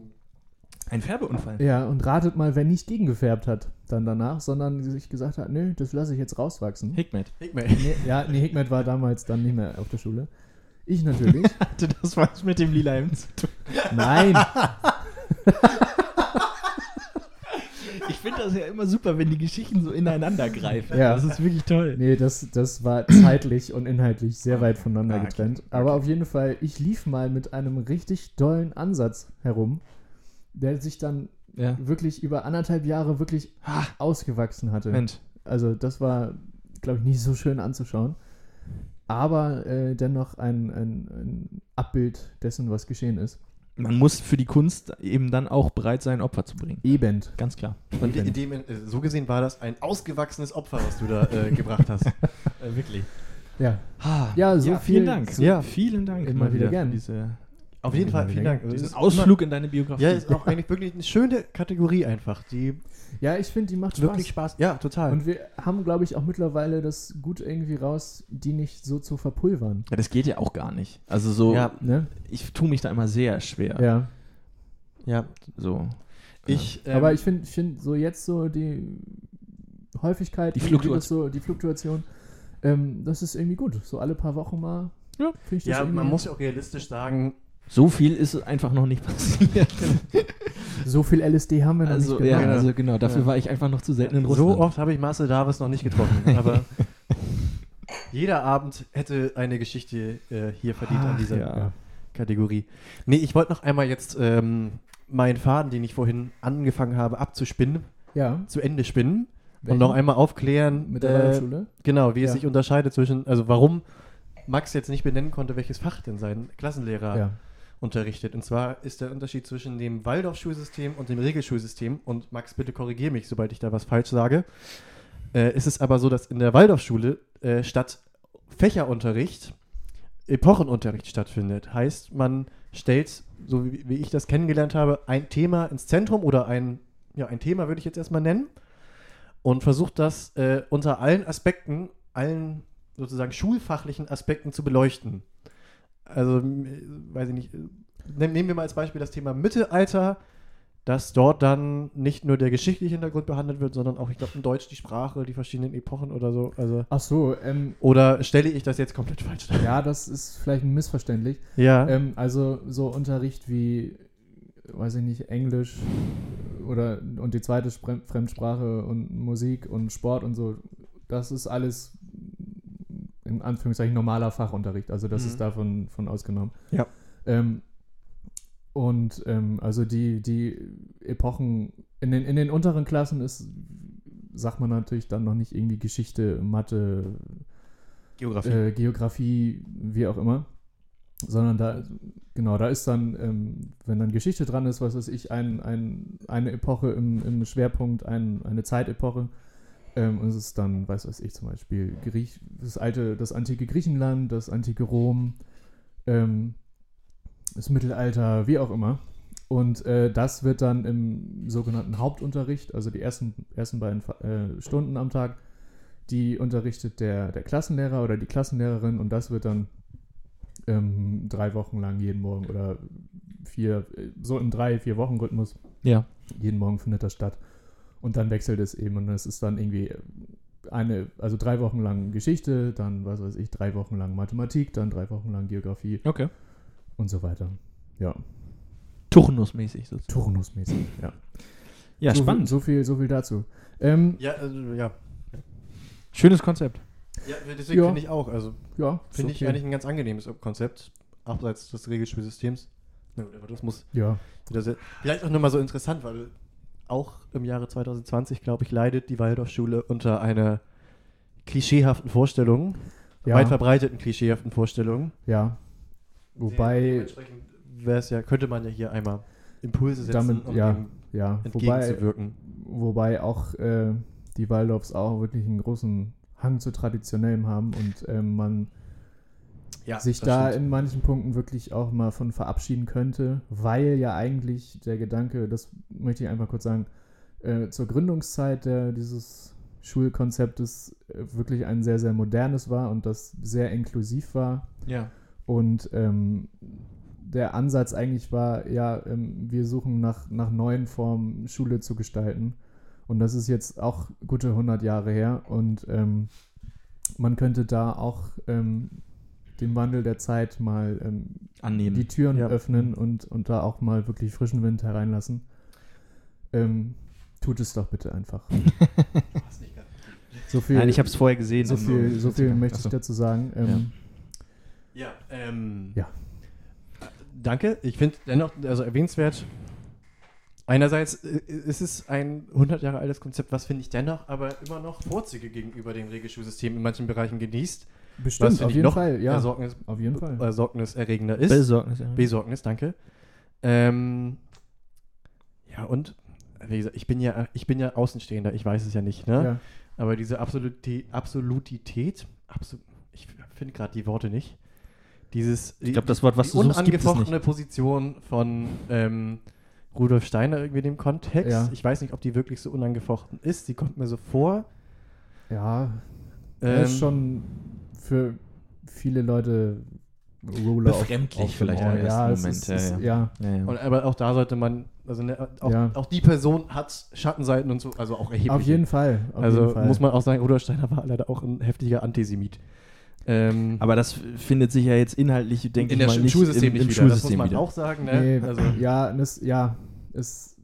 Ein Färbeunfall. Ja, und ratet mal, wer nicht gegengefärbt hat dann danach, sondern sich gesagt hat, nö, das lasse ich jetzt rauswachsen. Hikmet. Hikmet. Nee, ja, nee, Hikmet war damals dann nicht mehr auf der Schule. Ich natürlich. Hatte das was mit dem lila Hemd zu tun? Nein. Ich finde das ja immer super, wenn die Geschichten so ineinander greifen. Ja. Das ist wirklich toll. Nee, das, das war zeitlich und inhaltlich sehr weit voneinander Ah, okay. getrennt. Aber auf jeden Fall, ich lief mal mit einem richtig dollen Ansatz herum, der sich dann Ja. wirklich über anderthalb Jahre wirklich Ah, ausgewachsen hatte. Mensch. Also das war, glaube ich, nicht so schön anzuschauen. Aber äh, dennoch ein, ein, ein Abbild dessen, was geschehen ist. Man muss für die Kunst eben dann auch bereit sein, Opfer zu bringen. Eben. Ganz klar. Und in dem, äh, so gesehen war das ein ausgewachsenes Opfer, was du da äh, gebracht hast. äh, wirklich. Ja. Ah, Ja, so viel- vielen Dank. so- Ja. vielen Dank. Immer mal wieder für gern. Diese, Auf jeden Fall, vielen Dank. diesen Das ist Ausflug in deine Biografie. Ja, ist auch eigentlich wirklich eine schöne Kategorie einfach, die Ja, ich finde, die macht Spaß. wirklich Spaß. Ja, total. Und wir haben, glaube ich, auch mittlerweile das gut irgendwie raus, die nicht so zu verpulvern. Ja, das geht ja auch gar nicht. Also so, Ja. Ne? ich tue mich da immer sehr schwer. Ja. ja, So. ich. ähm, Aber ich finde find so jetzt so die Häufigkeit, Die Fluktuation. das so, die Fluktuation, ähm, das ist irgendwie gut. So alle paar Wochen mal. Ja. Finde ich das ja, man muss ja auch realistisch sagen, So viel ist einfach noch nicht passiert. So viel LSD haben wir noch also, nicht ja, genommen. also genau, dafür Ja. war ich einfach noch zu selten in so Russland. oft habe ich Marcel Davis noch nicht getroffen. aber jeder Abend hätte eine Geschichte äh, hier verdient an Ach, dieser ja. Kategorie. Nee, ich wollte noch einmal jetzt ähm, meinen Faden, den ich vorhin angefangen habe abzuspinnen, Ja. zu Ende spinnen Welchen? und noch einmal aufklären, mit der äh, Waldorfschule. genau, wie es Ja. sich unterscheidet zwischen, also warum Max jetzt nicht benennen konnte, welches Fach denn sein Klassenlehrer Ja. Unterrichtet. Und zwar ist der Unterschied zwischen dem Waldorf-Schulsystem und dem Regelschulsystem. Und Max, bitte korrigiere mich, sobald ich da was falsch sage. Äh, ist es aber so, dass in der Waldorfschule äh, statt Fächerunterricht Epochenunterricht stattfindet. Heißt, man stellt, so wie, wie ich das kennengelernt habe, ein Thema ins Zentrum oder ein, ja, ein Thema würde ich jetzt erstmal nennen. und versucht das äh, unter allen Aspekten, allen sozusagen schulfachlichen Aspekten zu beleuchten. Also, weiß ich nicht, nehm- nehmen wir mal als Beispiel das Thema Mittelalter, dass dort dann nicht nur der geschichtliche Hintergrund behandelt wird, sondern auch, ich glaube, in Deutsch die Sprache, die verschiedenen Epochen oder so. Also, Ach so, ähm, oder stelle ich das jetzt komplett falsch dar? ja, das ist vielleicht missverständlich. Ja. Ähm, also so Unterricht wie, weiß ich nicht, Englisch oder und die zweite Spre Fremdsprache und Musik und Sport und so, das ist alles in Anführungszeichen normaler Fachunterricht. Also das Mhm. ist davon von ausgenommen. Ja. Ähm, und ähm, also die, die Epochen in den, in den unteren Klassen ist, sagt man natürlich dann noch nicht irgendwie Geschichte, Mathe, Geografie. äh, Geografie, wie auch immer. Sondern da, genau, da ist dann, ähm, wenn dann Geschichte dran ist, was weiß ich, ein, ein, eine Epoche im, im Schwerpunkt, ein, eine Zeitepoche. Ähm, und es ist dann, weiß was ich, zum Beispiel Griech, das alte, das antike Griechenland, das antike Rom, ähm, das Mittelalter, wie auch immer. Und äh, das wird dann im sogenannten Hauptunterricht, also die ersten, ersten beiden äh, Stunden am Tag, die unterrichtet der, der Klassenlehrer oder die Klassenlehrerin und das wird dann ähm, drei Wochen lang jeden Morgen oder vier, äh, so im drei, vier Wochen Rhythmus, Ja. jeden Morgen findet das statt. Und dann wechselt es eben und es ist dann irgendwie eine, also drei Wochen lang Geschichte, dann, was weiß ich, drei Wochen lang Mathematik, dann drei Wochen lang Geografie Okay. und so weiter. Ja, Turnusmäßig sozusagen. turnusmäßig, ja. Ja, so, spannend. So viel, so viel dazu. Ähm, ja, also, ja. Schönes Konzept. Ja, deswegen Ja. finde ich auch. Also ja, finde ist ich okay. eigentlich ein ganz angenehmes Konzept, abseits des Regelspielsystems. Das muss Ja, vielleicht auch nochmal so interessant, weil auch im Jahre 2020, glaube ich, leidet die Waldorfschule unter einer klischeehaften Vorstellung, ja, weit verbreiteten klischeehaften Vorstellung. ja. Wobei, Dementsprechend wär's ja, könnte man ja hier einmal Impulse setzen, Damit- um ja. ja, wobei, entgegenzuwirken. wobei auch äh, die Waldorfs auch wirklich einen großen Hang zu Traditionellem haben und ähm, man Ja, sich da stimmt. in manchen Punkten wirklich auch mal von verabschieden könnte, weil ja eigentlich der Gedanke, das möchte ich einfach kurz sagen, äh, zur Gründungszeit der, dieses Schulkonzeptes äh, wirklich ein sehr, sehr modernes war und das sehr inklusiv war. Ja. Und ähm, der Ansatz eigentlich war, ja, ähm, wir suchen nach, nach neuen Formen, Schule zu gestalten. Und das ist jetzt auch gute 100 Jahre her. Und ähm, man könnte da auch ähm, dem Wandel der Zeit mal ähm, Annehmen. die Türen Ja. öffnen und, und da auch mal wirklich frischen Wind hereinlassen. Ähm, tut es doch bitte einfach. So viel, Nein, ich habe es vorher gesehen. so viel, so viel möchte ich dazu sagen. Ähm, Ja, ähm. Ja. Danke. Ich finde dennoch, also erwähnenswert. Einerseits äh, ist es ein 100 Jahre altes Konzept, was finde ich dennoch aber immer noch Vorzüge gegenüber dem Regelschulsystem in manchen Bereichen genießt. Bestimmt, finde auf jeden Fall, ja. Besorgnis, Auf jeden Fall. besorgniserregender ist. Besorgnis, ja. Besorgnis, danke. Ähm, ja, und wie gesagt, ich bin ja, ich bin ja Außenstehender, ich weiß es ja nicht, ne? Ja. Aber diese Absoluti Absolutität, Absu ich finde gerade die Worte nicht. Dieses, Ich glaube, das Wort, was die du suchst, unangefochtene. Position von ähm, Rudolf Steiner irgendwie in dem Kontext. Ja. Ich weiß nicht, ob die wirklich so unangefochten ist. Sie kommt mir so vor. Ja, er ist Ähm, schon für viele Leute Ruler Befremdlich auf, auf vielleicht im ja, Moment, Ist, ja, ist, ja. ja. Und, aber auch da sollte man, also ne, auch, Ja. auch die Person hat Schattenseiten und so, also auch erhebliche. Auf jeden Fall. Auf also jeden Fall. muss man auch sagen, Rudolf Steiner war leider auch ein heftiger Antisemit. Ähm, Aber das findet sich ja jetzt inhaltlich, denke in ich der mal, Sch- nicht Schulsystem im, nicht im wieder. Das muss Schulsystem man wieder. auch sagen. Ne? Nee, Also, ja, das, ja, es,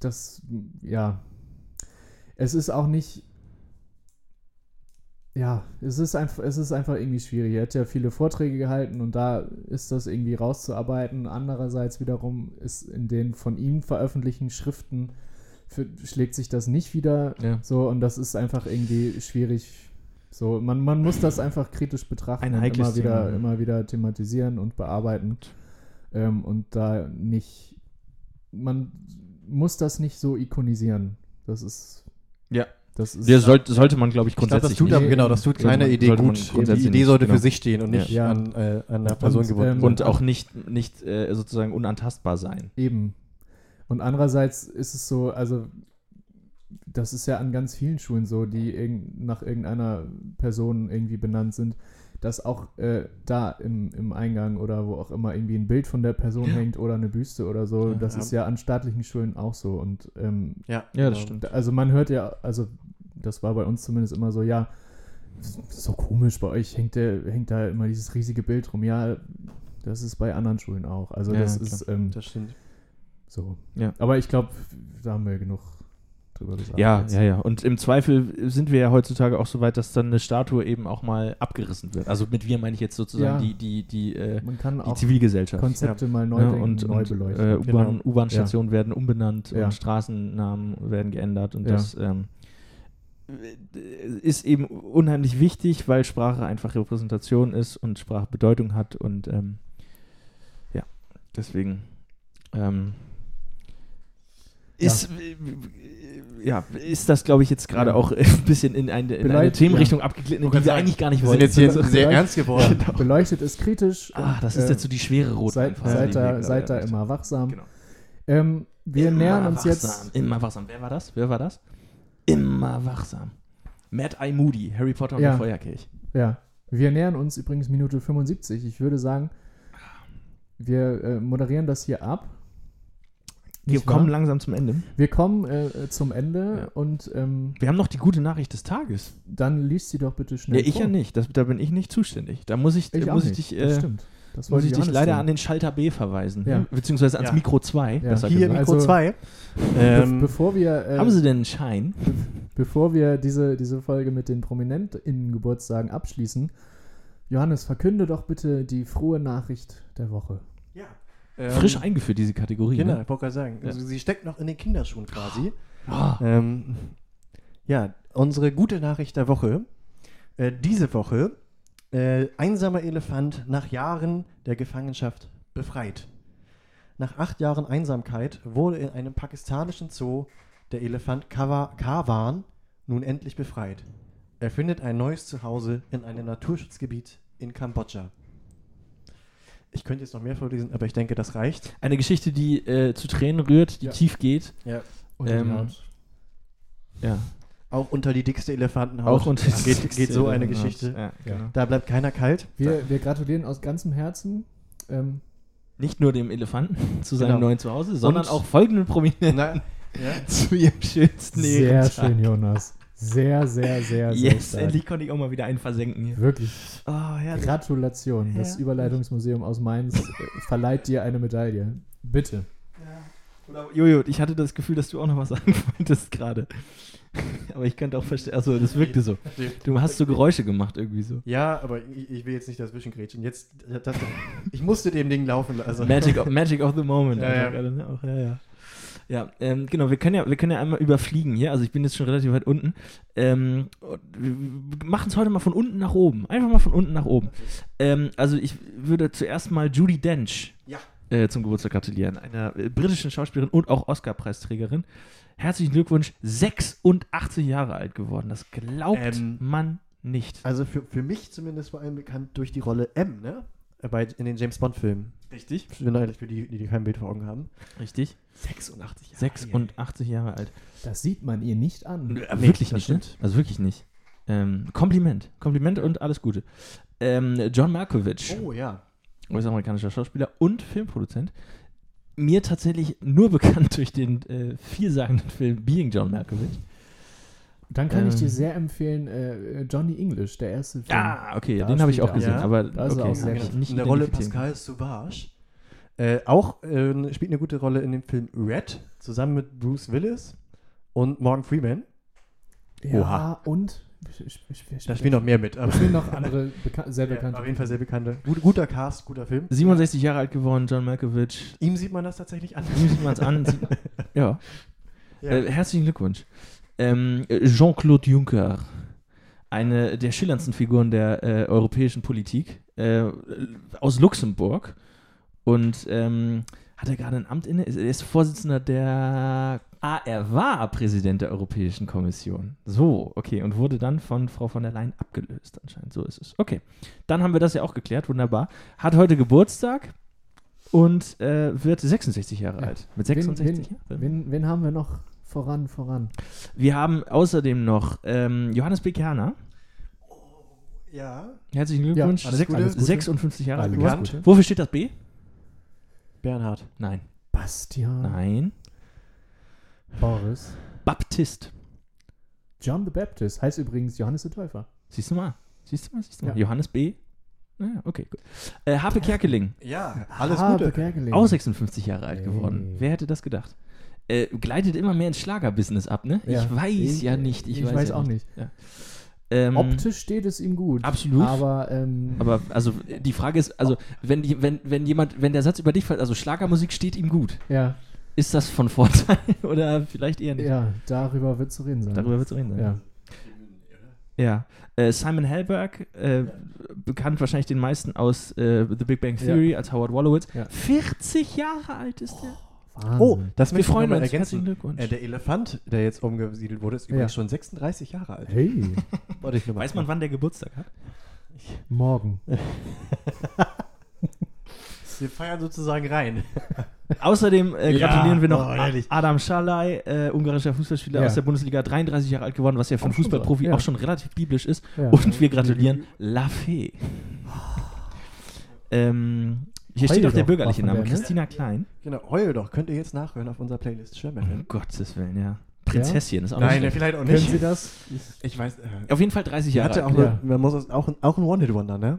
das, ja, es ist auch nicht, ja, es ist einfach, es ist einfach irgendwie schwierig. Er hat ja viele Vorträge gehalten und da ist das irgendwie rauszuarbeiten. Andererseits wiederum ist in den von ihm veröffentlichten Schriften für, schlägt sich das nicht wieder. Ja. So, und das ist einfach irgendwie schwierig. So, man, man muss das einfach kritisch betrachten Ein und immer wieder, Thema. immer wieder thematisieren und bearbeiten. Ähm, und da nicht, man muss das nicht so ikonisieren. Das ist, Ja. Das ist, Der sollte, sollte man, glaube ich, ich glaube, grundsätzlich das tut nicht. aber, genau, das tut keine man- Idee gut. Die Idee sollte genau. für sich stehen und nicht Ja. an, äh, an einer Person Und, gebunden ähm, sein. Und auch nicht, nicht äh, sozusagen unantastbar sein. Eben. Und andererseits ist es so, also das ist ja an ganz vielen Schulen so, die irgend, nach irgendeiner Person irgendwie benannt sind, dass auch äh, da im, im Eingang oder wo auch immer irgendwie ein Bild von der Person Ja. hängt oder eine Büste oder so. Ja. das Ja. ist ja an staatlichen Schulen auch so. Und ähm, Ja, Ja, das genau. stimmt. also man hört ja, also das war bei uns zumindest immer so, ja, so komisch, bei euch hängt, der, hängt da immer dieses riesige Bild rum. Ja, das ist bei anderen Schulen auch. Also Ja, das klar. ist ähm, Das stimmt. so. Ja. Aber ich glaube, da haben wir genug drüber gesagt. Ja, jetzt. ja, ja. Und im Zweifel sind wir ja heutzutage auch so weit, dass dann eine Statue eben auch mal abgerissen wird. Also mit wir meine ich jetzt sozusagen Ja. die, die, die, äh, Man kann die auch Zivilgesellschaft. Konzepte mal neu Ja, denken, und, neu beleuchten. äh, U-Bahn- Genau. U-Bahn-Stationen werden umbenannt Ja. und Straßennamen werden geändert und Ja. das ähm, ist eben unheimlich wichtig, weil Sprache einfach Repräsentation ist und Sprache Bedeutung hat und ähm, ja, deswegen ähm, Ja. ist, ja, ist das, glaube ich, jetzt gerade Ja. auch ein bisschen in eine, in eine Themenrichtung abgeglitten, in die wir eigentlich gar nicht Wir wollten. sind jetzt hier Also, sehr ernst geworden. Beleuchtet ist kritisch. ah, das ist äh, jetzt so die schwere Rot. Seid, seid, da, seid da immer wachsam. Genau. Ähm, wir Immer nähern uns wachsam, jetzt. Immer wachsam. Wer war das? Wer war das? Immer wachsam. Mad Eye Moody, Harry Potter und Ja. der Feuerkelch. Ja, wir nähern uns übrigens Minute 75. Ich würde sagen, wir äh, moderieren das hier ab. Wir Nicht wahr? kommen langsam zum Ende. Wir kommen äh, zum Ende Ja. und ähm, Wir haben noch die gute Nachricht des Tages. dann liest sie doch bitte schnell. Ja, ich vor. ja nicht. Das, da bin ich nicht zuständig. Da muss ich, Ich da auch muss ich dich, das äh, stimmt. Das muss ich dich leider tun. an den Schalter B verweisen. Ja. Beziehungsweise ans Ja. Mikro 2, Ja. Hier gesagt. Mikro Also- 2. Be Ähm, bevor wir äh, Haben Sie denn einen Schein? bevor wir diese, diese Folge mit den ProminentInnen-Geburtstagen abschließen, Johannes, verkünde doch bitte die frohe Nachricht der Woche. Ähm, Frisch eingeführt, diese Kategorie. Genau, Ne? ich wollte gerade sagen. Ja. Also, sie steckt noch in den Kinderschuhen quasi. Ah, Ähm, ja, unsere gute Nachricht der Woche. Äh, diese Woche, äh, einsamer Elefant nach Jahren der Gefangenschaft befreit. Nach acht Jahren Einsamkeit wurde in einem pakistanischen Zoo der Elefant Kawa Kawan nun endlich befreit. Er findet ein neues Zuhause in einem Naturschutzgebiet in Kambodscha. Ich könnte jetzt noch mehr vorlesen, aber ich denke, das reicht. eine Geschichte, die äh, zu Tränen rührt, die Ja. tief geht. Ja. Und Ähm, die. Ja. Auch unter die dickste Elefantenhaut Auch unter geht, geht so eine Geschichte. Ja, genau. Da bleibt keiner kalt. wir, wir gratulieren aus ganzem Herzen. Ähm, Nicht nur dem Elefanten zu seinem Genau. neuen Zuhause, sondern Und- auch folgenden Prominenten Na, ja. zu ihrem schönsten sehr Ehrentag. schön, Jonas. Sehr, sehr, sehr, sehr Yes, stark. endlich konnte ich auch mal wieder einen versenken hier. Wirklich. Oh, herrlich. Gratulation. Das Ja. Überleitungsmuseum aus Mainz äh, verleiht dir eine Medaille. Bitte. Oder, Jojo, ich hatte das Gefühl, dass du auch noch was sagen wolltest gerade. Aber ich könnte auch verstehen, also das wirkte so. Du hast so Geräusche gemacht irgendwie so. ja, aber ich, ich will jetzt nicht dazwischen grätschen. Jetzt, das, ich musste dem Ding laufen. Also. Magic of, Magic of the Moment. Ja, ja. gerade, ne? Auch, ja, ja. Ja, ähm, genau, wir können ja, wir können ja einmal überfliegen hier. Also ich bin jetzt schon relativ weit unten. Ähm, wir machen es heute mal von unten nach oben. Einfach mal von unten nach oben. Ähm, also ich würde zuerst mal Judy Dench Ja. äh, zum Geburtstag gratulieren. Einer äh, britischen Schauspielerin und auch Oscar-Preisträgerin. Herzlichen Glückwunsch, 86 Jahre alt geworden. Das glaubt Ähm, man nicht. Also für, für mich zumindest vor allem bekannt durch die Rolle M, ne? Bei, in den James Bond-Filmen. Richtig? Für, neulich, für die, die, kein Bild vor Augen haben. Richtig. 86 Jahre. 86 Jahre alt. Das sieht man ihr nicht an. Äh, wirklich das nicht, ne? stimmt. Also wirklich nicht. Ähm, Kompliment. Kompliment und alles Gute. Ähm, John Malkovich, Oh ja. US-amerikanischer Schauspieler und Filmproduzent. Mir tatsächlich nur bekannt durch den äh, vielsagenden Film Being John Malkovich. Dann kann ich Ähm. dir sehr empfehlen, äh, Johnny English, der erste Film. Ah, okay, Da den habe ich auch gesehen, auch. aber Da ist er okay, auch sehr ich gut. nicht in der Rolle Pascal Sauvage. Äh, auch äh, spielt eine gute Rolle in dem Film Red, zusammen mit Bruce Willis und Morgan Freeman. Ja, Oha. und Da spielen noch mehr mit. Aber da spielen noch andere beka sehr ja, bekannte. auf jeden Fall sehr bekannte. Gut, guter Cast, guter Film. können. 67 Jahre alt geworden, John Malkovich. Ihm sieht man das tatsächlich an. Ihm sieht man es an. Sieht, ja. Ja. Äh, herzlichen Glückwunsch. Ähm, Jean-Claude Juncker, eine der schillerndsten Figuren der äh, europäischen Politik, äh, aus Luxemburg. Und ähm, hat er gerade ein Amt inne? Er ist Vorsitzender der. Ah, er war Präsident der Europäischen Kommission. So, okay. Und wurde dann von Frau von der Leyen abgelöst, anscheinend. So ist es. Okay. Dann haben wir das ja auch geklärt. Wunderbar. Hat heute Geburtstag und äh, wird 66 Jahre Ja. alt. Mit wen, 66 wen, Jahren? wen, wen haben wir noch voran, voran. Wir haben außerdem noch ähm, Johannes B. Kerner. Ja. Herzlichen Glückwunsch. Ja, alles Gute. Alles Gute. 56 Jahre alt. Gute. Wofür steht das B? Bernhard. Nein. Bastian. Nein. Boris. Baptist. John the Baptist heißt übrigens Johannes der Täufer. Siehst du mal? Siehst du mal? Siehst du mal? Ja. Johannes B. Naja, okay, gut. Äh, Harpe Kerkeling. Ja, alles Ah, Gute. Bekerkeling. Auch 56 Jahre alt Hey. geworden. Wer hätte das gedacht? Äh, gleitet immer mehr ins Schlagerbusiness ab, ne? Ja. Ich weiß ja nicht. Ich, weiß, ja auch nicht. nicht. Ähm, Optisch steht es ihm gut. Absolut. Aber, ähm, Aber also die Frage ist, also wenn, die, wenn, wenn jemand, wenn der Satz über dich fällt, also Schlagermusik steht ihm gut, ja, ist das von Vorteil oder vielleicht eher nicht? ja, darüber wird zu reden sein. Darüber wird es reden sein. ja. Ja. Äh, Simon Helberg, äh, bekannt wahrscheinlich den meisten aus äh, The Big Bang Theory als Howard Wolowitz. Ja. 40 Jahre alt ist der. Wahnsinn. Oh, das Wir möchte ich freuen noch mal uns. Herzlichen ergänzen. Glückwunsch. Äh, der Elefant, der jetzt umgesiedelt wurde, ist übrigens Ja. schon 36 Jahre alt. Hey, Wollte ich nur mal Weiß man, wann der Geburtstag hat? morgen. Wir feiern sozusagen rein. Außerdem äh, Ja, gratulieren wir noch oh. Adam Schalay, äh, ungarischer Fußballspieler Ja. aus der Bundesliga, 33 Jahre alt geworden, was ja für einen Fußballprofi so, ja. auch schon relativ biblisch ist. Ja. Und wir gratulieren La Fee. ähm, hier Heul steht auch der doch, bürgerliche Name, der, ne? Christina Klein. Genau, heul doch. Könnt ihr jetzt nachhören auf unserer Playlist Schwemme. Um Gottes Willen, ja. Prinzesschen ist auch Nein, nicht vielleicht auch Können nicht. Sie das? Ich weiß. Äh, Auf jeden Fall 30 die Jahre hatte auch, Ja. eine, man muss auch, ein- auch ein One-Hit-Wonder, ne?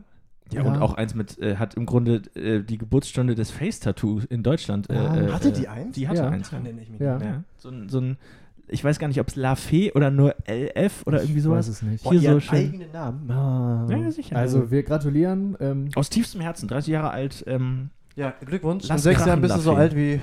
Ja, Ja. und auch eins mit, äh, hat im Grunde äh, die Geburtsstunde des Face-Tattoo in Deutschland. Äh, Ah, äh, Hatte äh, die eins? Die hatte Ja. eins. Ja. Erinnere ich mich Ja. Ja. So, ein, so ein, ich weiß gar nicht, ob es La Fee oder nur LF oder irgendwie Ich weiß sowas. es nicht. Boah, Hier so schön. eigenen Namen. Ah. Ja, sicher. Also, wir gratulieren. Ähm, aus tiefstem Herzen, 30 Jahre alt. Ähm, Ja, Glückwunsch. In sechs Jahren bist du so alt wie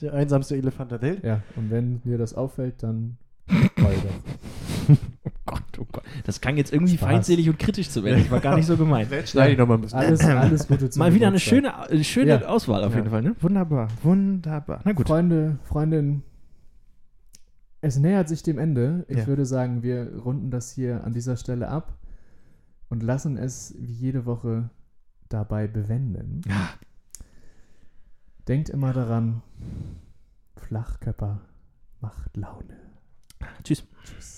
der einsamste Elefant der Welt. ja, und wenn dir das auffällt, dann oh Gott, oh Gott. Das klang jetzt irgendwie Spaß. feindselig und kritisch zu werden. Das war gar nicht so gemeint. Jetzt schneide ich noch mal ein bisschen. Alles, alles Gute zum Mal wieder eine schöne, schöne Ja. Auswahl auf Ja. jeden Fall. Ne? Wunderbar, wunderbar. Na gut. Freunde, Freundin, es nähert sich dem Ende. Ich Ja. würde sagen, wir runden das hier an dieser Stelle ab und lassen es wie jede Woche dabei bewenden. Ja. Denkt immer daran, Flachkörper macht Laune. Tschüss. Tschüss.